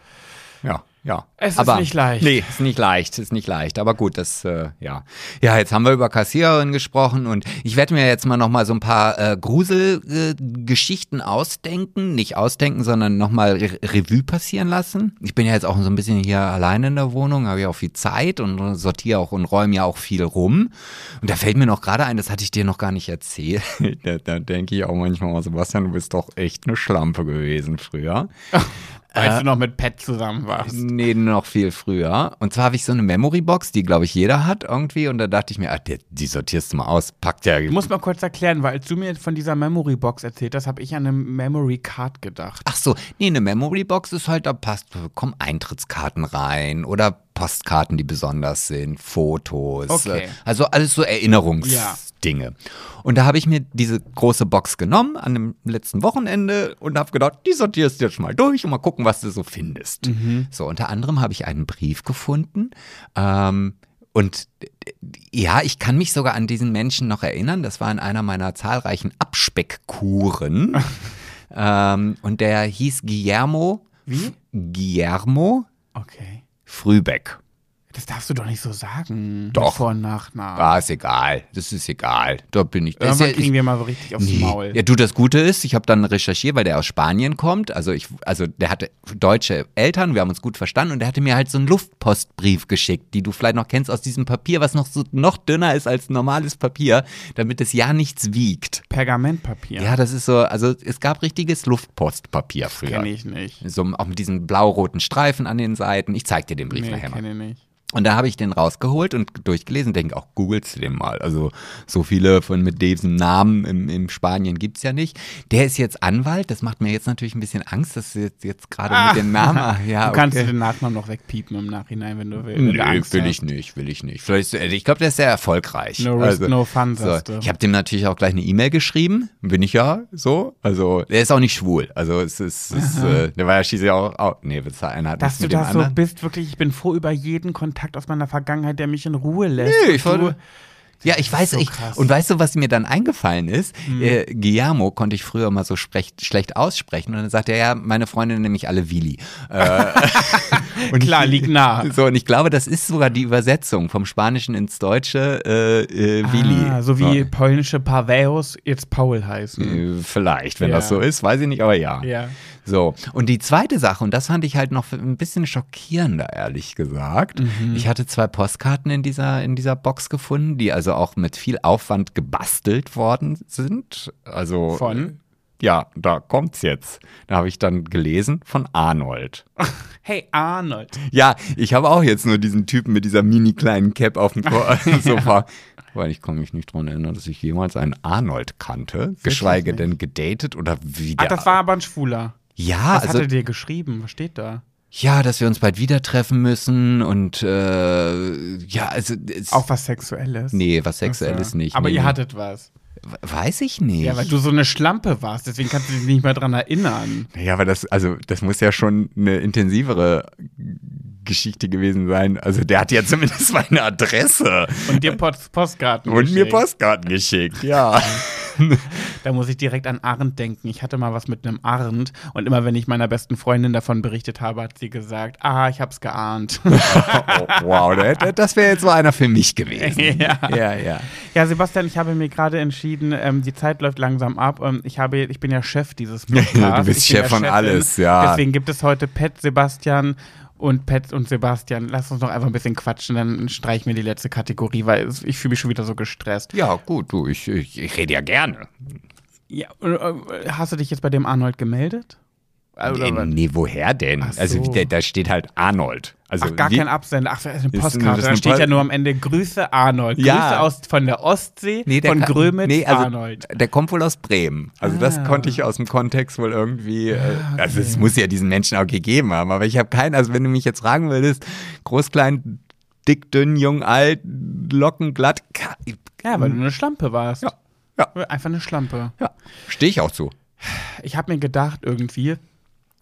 Ja. Es ist aber, nicht leicht. Nee, ist nicht leicht, ist nicht leicht. Aber gut, das, äh, ja. Ja, jetzt haben wir über Kassiererin gesprochen und ich werde mir jetzt mal nochmal so ein paar äh, Gruselgeschichten ausdenken. Nicht ausdenken, sondern nochmal Re Revue passieren lassen. Ich bin ja jetzt auch so ein bisschen hier alleine in der Wohnung, habe ja auch viel Zeit und sortiere auch und räume ja auch viel rum. Und da fällt mir noch gerade ein, das hatte ich dir noch gar nicht erzählt. da da denke ich auch manchmal, Sebastian, du bist doch echt eine Schlampe gewesen früher. Als du noch mit Pat zusammen warst. Nee, noch viel früher. Und zwar habe ich so eine Memory-Box, die, glaube ich, jeder hat irgendwie. Und da dachte ich mir, ah, die, die sortierst du mal aus. Packt ja. Ich muss mal kurz erklären, weil als du mir von dieser Memory Box erzählt hast, habe ich an eine Memory Card gedacht. Ach so, nee, eine Memory-Box ist halt, da passt, kommen Eintrittskarten rein oder Postkarten, die besonders sind, Fotos. Okay. äh, Also alles so Erinnerungsdinge. Und da habe ich mir diese große Box genommen an dem letzten Wochenende und habe gedacht, die sortierst du jetzt mal durch und mal gucken, was du so findest. So, unter anderem habe ich einen Brief gefunden. Ähm, und ja, ich kann mich sogar an diesen Menschen noch erinnern. Das war in einer meiner zahlreichen Abspeckkuren. ähm, und der hieß Guillermo. Wie? Guillermo Okay. Frühbeck. Das darfst du doch nicht so sagen. Doch. Mit Vor- und Nachnamen. Ah, ist egal. Das ist egal. Da bin ich. Das Irgendwann ja, kriegen ich, wir mal so richtig aufs Nee. Maul. Ja, du, das Gute ist, ich habe dann recherchiert, weil der aus Spanien kommt. Also ich, also der hatte deutsche Eltern, wir haben uns gut verstanden und der hatte mir halt so einen Luftpostbrief geschickt, die du vielleicht noch kennst aus diesem Papier, was noch so noch dünner ist als normales Papier, damit es ja nichts wiegt. Pergamentpapier. Ja, das ist so, also es gab richtiges Luftpostpapier früher. Kenn ich nicht. So auch mit diesen blau-roten Streifen an den Seiten. Ich zeig dir den Brief Nee, nachher mal. kenn ich nicht. Und da habe ich den rausgeholt und durchgelesen, denke auch, googelst du den mal. Also so viele von mit diesem Namen im, im Spanien gibt's ja nicht. Der ist jetzt Anwalt, das macht mir jetzt natürlich ein bisschen Angst, dass du jetzt, jetzt gerade mit dem Namen. Ah, ja, Du kannst okay. den Nachnamen noch wegpiepen im Nachhinein, wenn du willst. Nee, Angst will hast. ich nicht, will ich nicht. Vielleicht, ich glaube, der ist sehr erfolgreich. Also, No risk, no fun, so. Ich habe dem natürlich auch gleich eine E-Mail geschrieben, bin ich ja so. Also der ist auch nicht schwul. Also es ist, es ist äh, der war ja schließlich auch, auch nee, das einer hat Dass du da so bist, wirklich, ich bin froh über jeden Kontakt aus meiner Vergangenheit, der mich in Ruhe lässt. Nee, ich wollte- Ja, ich weiß, so ich, und weißt du, was mir dann eingefallen ist? Hm. Äh, Guillermo konnte ich früher mal so sprech, schlecht aussprechen und dann sagte er, ja, meine Freundin nenne mich alle Willi. Äh, und Klar, liegt nah. So, und ich glaube, das ist sogar die Übersetzung vom Spanischen ins Deutsche, äh, äh, Willi. Ah, so wie polnische Paweus jetzt Paul heißen. Äh, Vielleicht, wenn Ja. das so ist, weiß ich nicht, aber ja. Ja. So, und die zweite Sache, und das fand ich halt noch ein bisschen schockierender, ehrlich gesagt. Mhm. Ich hatte zwei Postkarten in dieser, in dieser Box gefunden, die also auch mit viel Aufwand gebastelt worden sind. Also. Von? Ja, da kommt's jetzt. Da habe ich dann gelesen von Arnold. Hey Arnold. Ja, ich habe auch jetzt nur diesen Typen mit dieser mini kleinen Cap auf dem Sofa. Weil ich kann mich nicht daran erinnern, dass ich jemals einen Arnold kannte, geschweige denn gedatet oder wie Ach, das war aber ein Schwuler. Ja, Was also hat er dir geschrieben? Was steht da? ja, dass wir uns bald wieder treffen müssen und äh, ja, also es, Auch was Sexuelles? nee, was sexuelles Ach so. nicht. Aber nee, ihr nee. hattet was. weiß ich nicht. Ja, weil du so eine Schlampe warst, deswegen kannst du dich nicht mehr dran erinnern. Ja, aber das, also, das muss ja schon eine intensivere Geschichte gewesen sein. Also, der hat ja zumindest meine Adresse Und dir Post Postkarten und mir geschickt. Postkarten geschickt, ja. Da muss ich direkt an Arndt denken. Ich hatte mal was mit einem Arndt und immer wenn ich meiner besten Freundin davon berichtet habe, hat sie gesagt, ah, ich hab's geahnt. oh, wow, das, wäre jetzt so einer für mich gewesen. Ja. ja. ja. Ja, Sebastian, ich habe mir gerade entschieden, ähm, die Zeit läuft langsam ab. Ich, habe, ich bin ja Chef dieses Podcasts. Du bist Chef von Chefin. alles, ja. Deswegen gibt es heute Pet, Sebastian und Pet und Sebastian. Lass uns noch einfach ein bisschen quatschen, dann streich mir die letzte Kategorie, weil ich fühle mich schon wieder so gestresst. Ja, gut, du, ich, ich, ich rede ja gerne. Ja, äh, hast du dich jetzt bei dem Arnold gemeldet? Äh, Oder nee, nee, woher denn? Also, so. da, da steht halt Arnold. Also, Ach, gar wie- kein Absender. Ach, das ist eine Postkarte. das ist Da steht ja Post- nur am Ende Grüße Arnold. Ja. Grüße aus, von der Ostsee, Nee, der von kann- Grömitz, nee, also, Arnold. Der kommt wohl aus Bremen. Also das Ah. konnte ich aus dem Kontext wohl irgendwie. Äh, Also es muss ja diesen Menschen auch gegeben haben. Aber ich habe keinen. Also wenn du mich jetzt fragen würdest, groß, klein, dick, dünn, jung, alt, Locken, glatt. Ja, weil du eine Schlampe warst. Ja. Ja. Einfach eine Schlampe. Ja, stehe ich auch zu. Ich habe mir gedacht, irgendwie,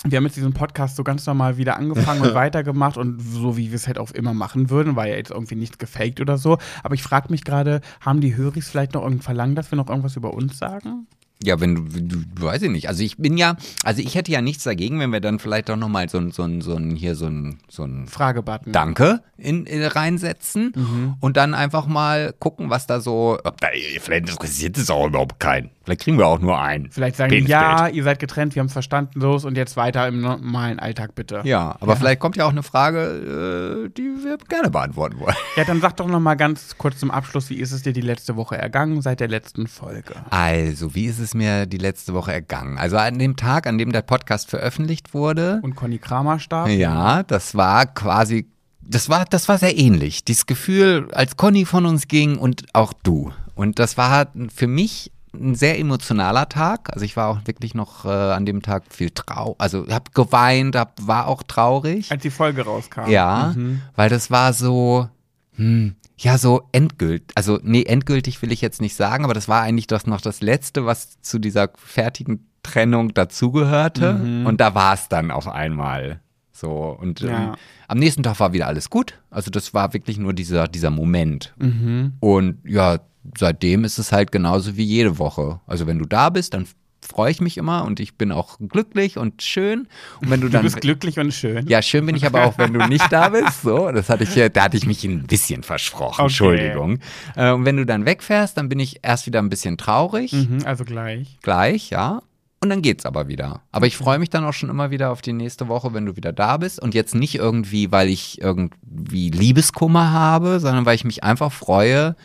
wir haben jetzt diesen Podcast so ganz normal wieder angefangen und weitergemacht und so wie wir es halt auch immer machen würden, war ja jetzt irgendwie nicht gefaked oder so. Aber ich frage mich gerade, haben die Höris vielleicht noch irgendein Verlangen, dass wir noch irgendwas über uns sagen? Ja, wenn du, du, weiß ich nicht. Also ich bin ja, also ich hätte ja nichts dagegen, wenn wir dann vielleicht auch nochmal so ein, so ein, so ein, hier so ein, so ein Fragebutton. Danke in, in reinsetzen Mhm. und dann einfach mal gucken, was da so. Ob da, vielleicht interessiert es auch überhaupt keinen. Vielleicht kriegen wir auch nur einen. Vielleicht sagen die, ja, ihr seid getrennt, wir haben es verstanden, los und jetzt weiter im normalen Alltag bitte. Ja, aber vielleicht kommt ja auch eine Frage, äh, die wir gerne beantworten wollen. Ja, dann sag doch noch mal ganz kurz zum Abschluss, wie ist es dir die letzte Woche ergangen seit der letzten Folge? Also, wie ist es mir die letzte Woche ergangen? Also an dem Tag, an dem der Podcast veröffentlicht wurde, Und Conny Kramer starb? ja, das war quasi, das war, das war sehr ähnlich. Dieses Gefühl, als Conny von uns ging und auch du. Und das war für mich ein sehr emotionaler Tag. Also ich war auch wirklich noch äh, an dem Tag viel trau, also hab geweint, hab, war auch traurig. Als die Folge rauskam. Ja, Mhm. weil das war so, hm, ja, so endgültig. Also, nee, endgültig will ich jetzt nicht sagen, aber das war eigentlich das noch das Letzte, was zu dieser fertigen Trennung dazugehörte. Mhm. Und da war es dann auf einmal. So, und Ja. ähm, am nächsten Tag war wieder alles gut. Also, das war wirklich nur dieser, dieser Moment. Mhm. Und ja, seitdem ist es halt genauso wie jede Woche. Also, wenn du da bist, dann freue ich mich immer und ich bin auch glücklich und schön. Und wenn du Du dann bist glücklich und schön. ja, schön bin ich aber auch, wenn du nicht da bist. So, das hatte ich, ja- da hatte ich mich ein bisschen versprochen. Okay. Entschuldigung. Äh, und wenn du dann wegfährst, dann bin ich erst wieder ein bisschen traurig. Mhm, also gleich. Gleich, ja. Und dann geht's aber wieder. Aber ich freue mich dann auch schon immer wieder auf die nächste Woche, wenn du wieder da bist. Und jetzt nicht irgendwie, weil ich irgendwie Liebeskummer habe, sondern weil ich mich einfach freue,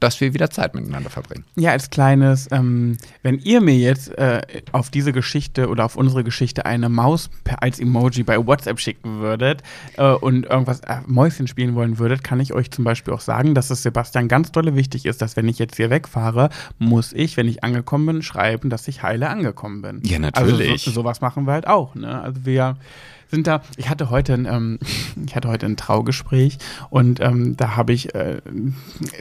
dass wir wieder Zeit miteinander verbringen. Ja, als kleines, ähm, wenn ihr mir jetzt äh, auf diese Geschichte oder auf unsere Geschichte eine Maus per, als Emoji bei WhatsApp schicken würdet äh, und irgendwas äh, Mäuschen spielen wollen würdet, kann ich euch zum Beispiel auch sagen, dass es Sebastian ganz dolle wichtig ist, dass wenn ich jetzt hier wegfahre, muss ich, wenn ich angekommen bin, schreiben, dass ich heile angekommen bin. Ja, natürlich. Also so, sowas machen wir halt auch. Ne? Also wir sind da, ich hatte heute ein, ähm, ich hatte heute ein Traugespräch und ähm, da habe ich, äh,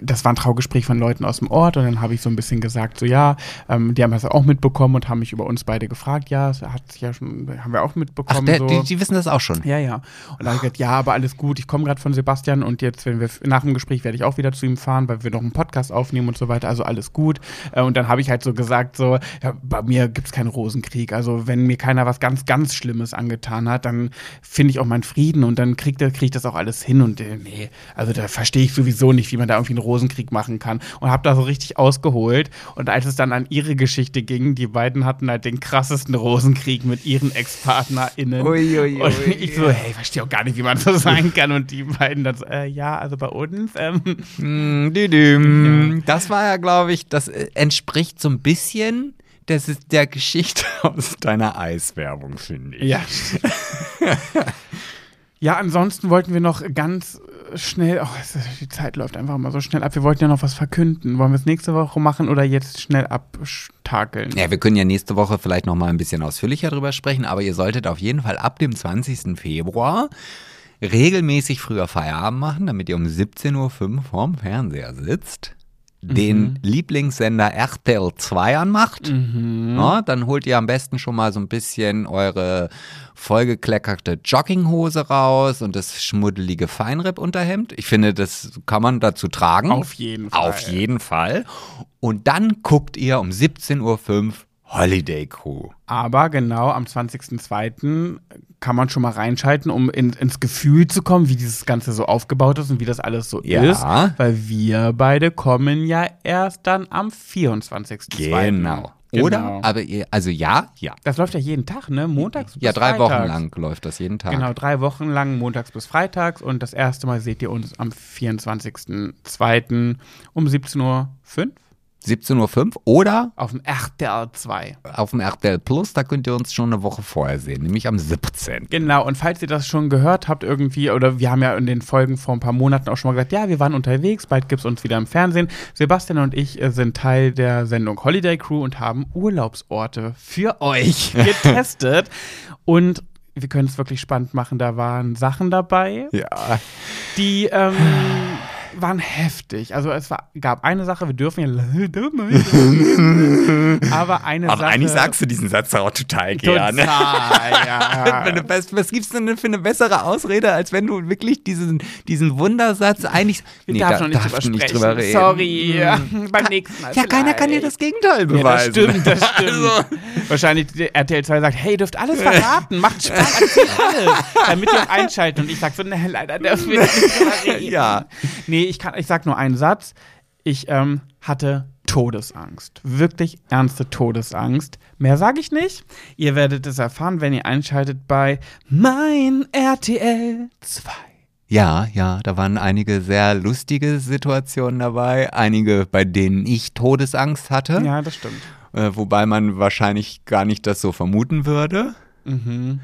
das war ein Traugespräch von Leuten aus dem Ort und dann habe ich so ein bisschen gesagt, so ja, ähm, die haben das auch mitbekommen und haben mich über uns beide gefragt, ja, das hat sich ja schon, haben wir auch Ach, mitbekommen. der, so. die, die wissen das auch schon. Ja, ja. Und dann habe ich gesagt, ja, aber alles gut. Ich komme gerade von Sebastian und jetzt, wenn wir nach dem Gespräch werde ich auch wieder zu ihm fahren, weil wir noch einen Podcast aufnehmen und so weiter. Also alles gut. Äh, Und dann habe ich halt so gesagt, so, ja, bei mir gibt es keinen Rosenkrieg. Also wenn mir keiner was ganz, ganz Schlimmes angetan hat, dann finde ich auch meinen Frieden und dann kriegt er, krieg ich das auch alles hin. Und äh, nee, also da verstehe ich sowieso nicht, wie man da irgendwie einen Rosenkrieg machen kann. Und habe da so richtig ausgeholt. Und als es dann an ihre Geschichte ging, die beiden hatten halt den krassesten Rosenkrieg mit ihren Ex-PartnerInnen. Und ich so, hey, ich verstehe auch gar nicht, wie man so sein kann. Und die beiden dann so, äh, ja, also bei uns. Ähm, düdüm. Das war ja, glaube ich, das äh, entspricht so ein bisschen das ist der Geschichte aus deiner Eiswerbung, finde ich. ja. ja, ansonsten wollten wir noch ganz äh, schnell, oh, die Zeit läuft einfach immer so schnell ab. Wir wollten ja noch was verkünden. Wollen wir es nächste Woche machen oder jetzt schnell abtakeln? Ja, wir können ja nächste Woche vielleicht noch mal ein bisschen ausführlicher drüber sprechen, aber ihr solltet auf jeden Fall ab dem 20. Februar regelmäßig früher Feierabend machen, damit ihr um 17.05 Uhr vorm Fernseher sitzt, den Lieblingssender RTL 2 anmacht. Ja, dann holt ihr am besten schon mal so ein bisschen eure vollgekleckerte Jogginghose raus und das schmuddelige Feinripp-Unterhemd. Ich finde, das kann man dazu tragen. Auf jeden Fall. Auf jeden Fall. Und dann guckt ihr um 17.05 Uhr Holiday Crew. Aber genau am 20.02. kann man schon mal reinschalten, um in, ins Gefühl zu kommen, wie dieses Ganze so aufgebaut ist und wie das alles so Ja. ist. Weil wir beide kommen ja erst dann am 24.02. Genau. Oder? Genau. Aber ihr, also ja, ja. Das läuft ja jeden Tag, ne? Montags Ja, bis drei Wochen freitags. lang läuft das jeden Tag. Genau, drei Wochen lang, montags bis freitags. Und das erste Mal seht ihr uns am 24.02. um 17.05 Uhr 17.05 Uhr oder auf dem RTL 2. auf dem RTL Plus, da könnt ihr uns schon eine Woche vorher sehen, nämlich am 17. Genau, und falls ihr das schon gehört habt irgendwie, oder wir haben ja in den Folgen vor ein paar Monaten auch schon mal gesagt, ja, wir waren unterwegs, bald gibt es uns wieder im Fernsehen. Sebastian und ich äh, sind Teil der Sendung Holiday Crew und haben Urlaubsorte für euch getestet. und wir können es wirklich spannend machen, da waren Sachen dabei, Ja. die ähm, waren heftig. Also es war, gab eine Sache, wir dürfen ja aber eine Aber Sache. eigentlich sagst du diesen Satz auch total total, gerne. ja. Wenn du, was, was gibt's denn für eine bessere Ausrede, als wenn du wirklich diesen, diesen Wundersatz eigentlich. Wir Nee, darf da noch nicht du nicht drüber reden. Sorry. Hm. Beim nächsten Mal. Ja, keiner kann dir das Gegenteil Ja, das beweisen. stimmt, das stimmt. Also, Wahrscheinlich RTL 2 sagt, hey, ihr dürft alles verraten, macht Spaß, erzählt alles, damit ihr auch einschalten. Und ich sag so, ne, leider dürfen wir nicht drüber reden. Ja. Nee, ich, kann, ich sag nur einen Satz. Ich ähm, hatte Todesangst. Wirklich ernste Todesangst. Mehr sage ich nicht. Ihr werdet es erfahren, wenn ihr einschaltet bei Mein RTL 2. Ja, ja, da waren einige sehr lustige Situationen dabei, einige, bei denen ich Todesangst hatte, Ja, das stimmt. äh, wobei man wahrscheinlich gar nicht das so vermuten würde. Mhm.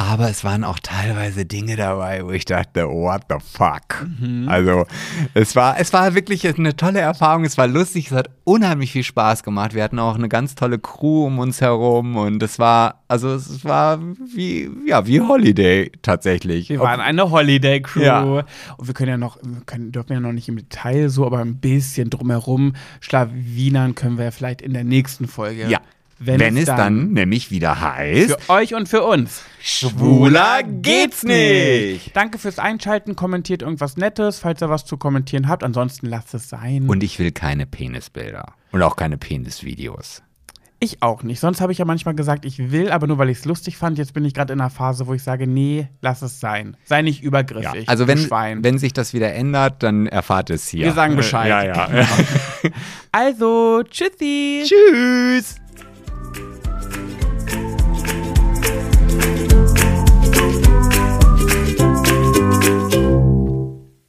Aber es waren auch teilweise Dinge dabei, wo ich dachte, what the fuck? Also es war, es war wirklich eine tolle Erfahrung, es war lustig, es hat unheimlich viel Spaß gemacht. Wir hatten auch eine ganz tolle Crew um uns herum und es war, also es war wie, ja, wie Holiday tatsächlich. Wir waren eine Holiday Crew. Ja. Und wir können ja noch, wir können, dürfen ja noch nicht im Detail so, aber ein bisschen drumherum schlawinern können wir ja vielleicht in der nächsten Folge. ja, wenn, es dann, nämlich wieder heißt, für euch und für uns. schwuler geht's nicht. Danke fürs Einschalten. Kommentiert irgendwas Nettes, falls ihr was zu kommentieren habt. Ansonsten lasst es sein. Und ich will keine Penisbilder und auch keine Penisvideos. ich auch nicht. Sonst habe ich ja manchmal gesagt, ich will, aber nur weil ich es lustig fand. Jetzt bin ich gerade in einer Phase, wo ich sage, nee, lass es sein. Sei nicht Ja, übergriffig. also du wenn, Schwein. wenn sich das wieder ändert, dann erfahrt es hier. Wir sagen Bescheid. Ja, ja. Also, tschüssi. Tschüss. Thank you.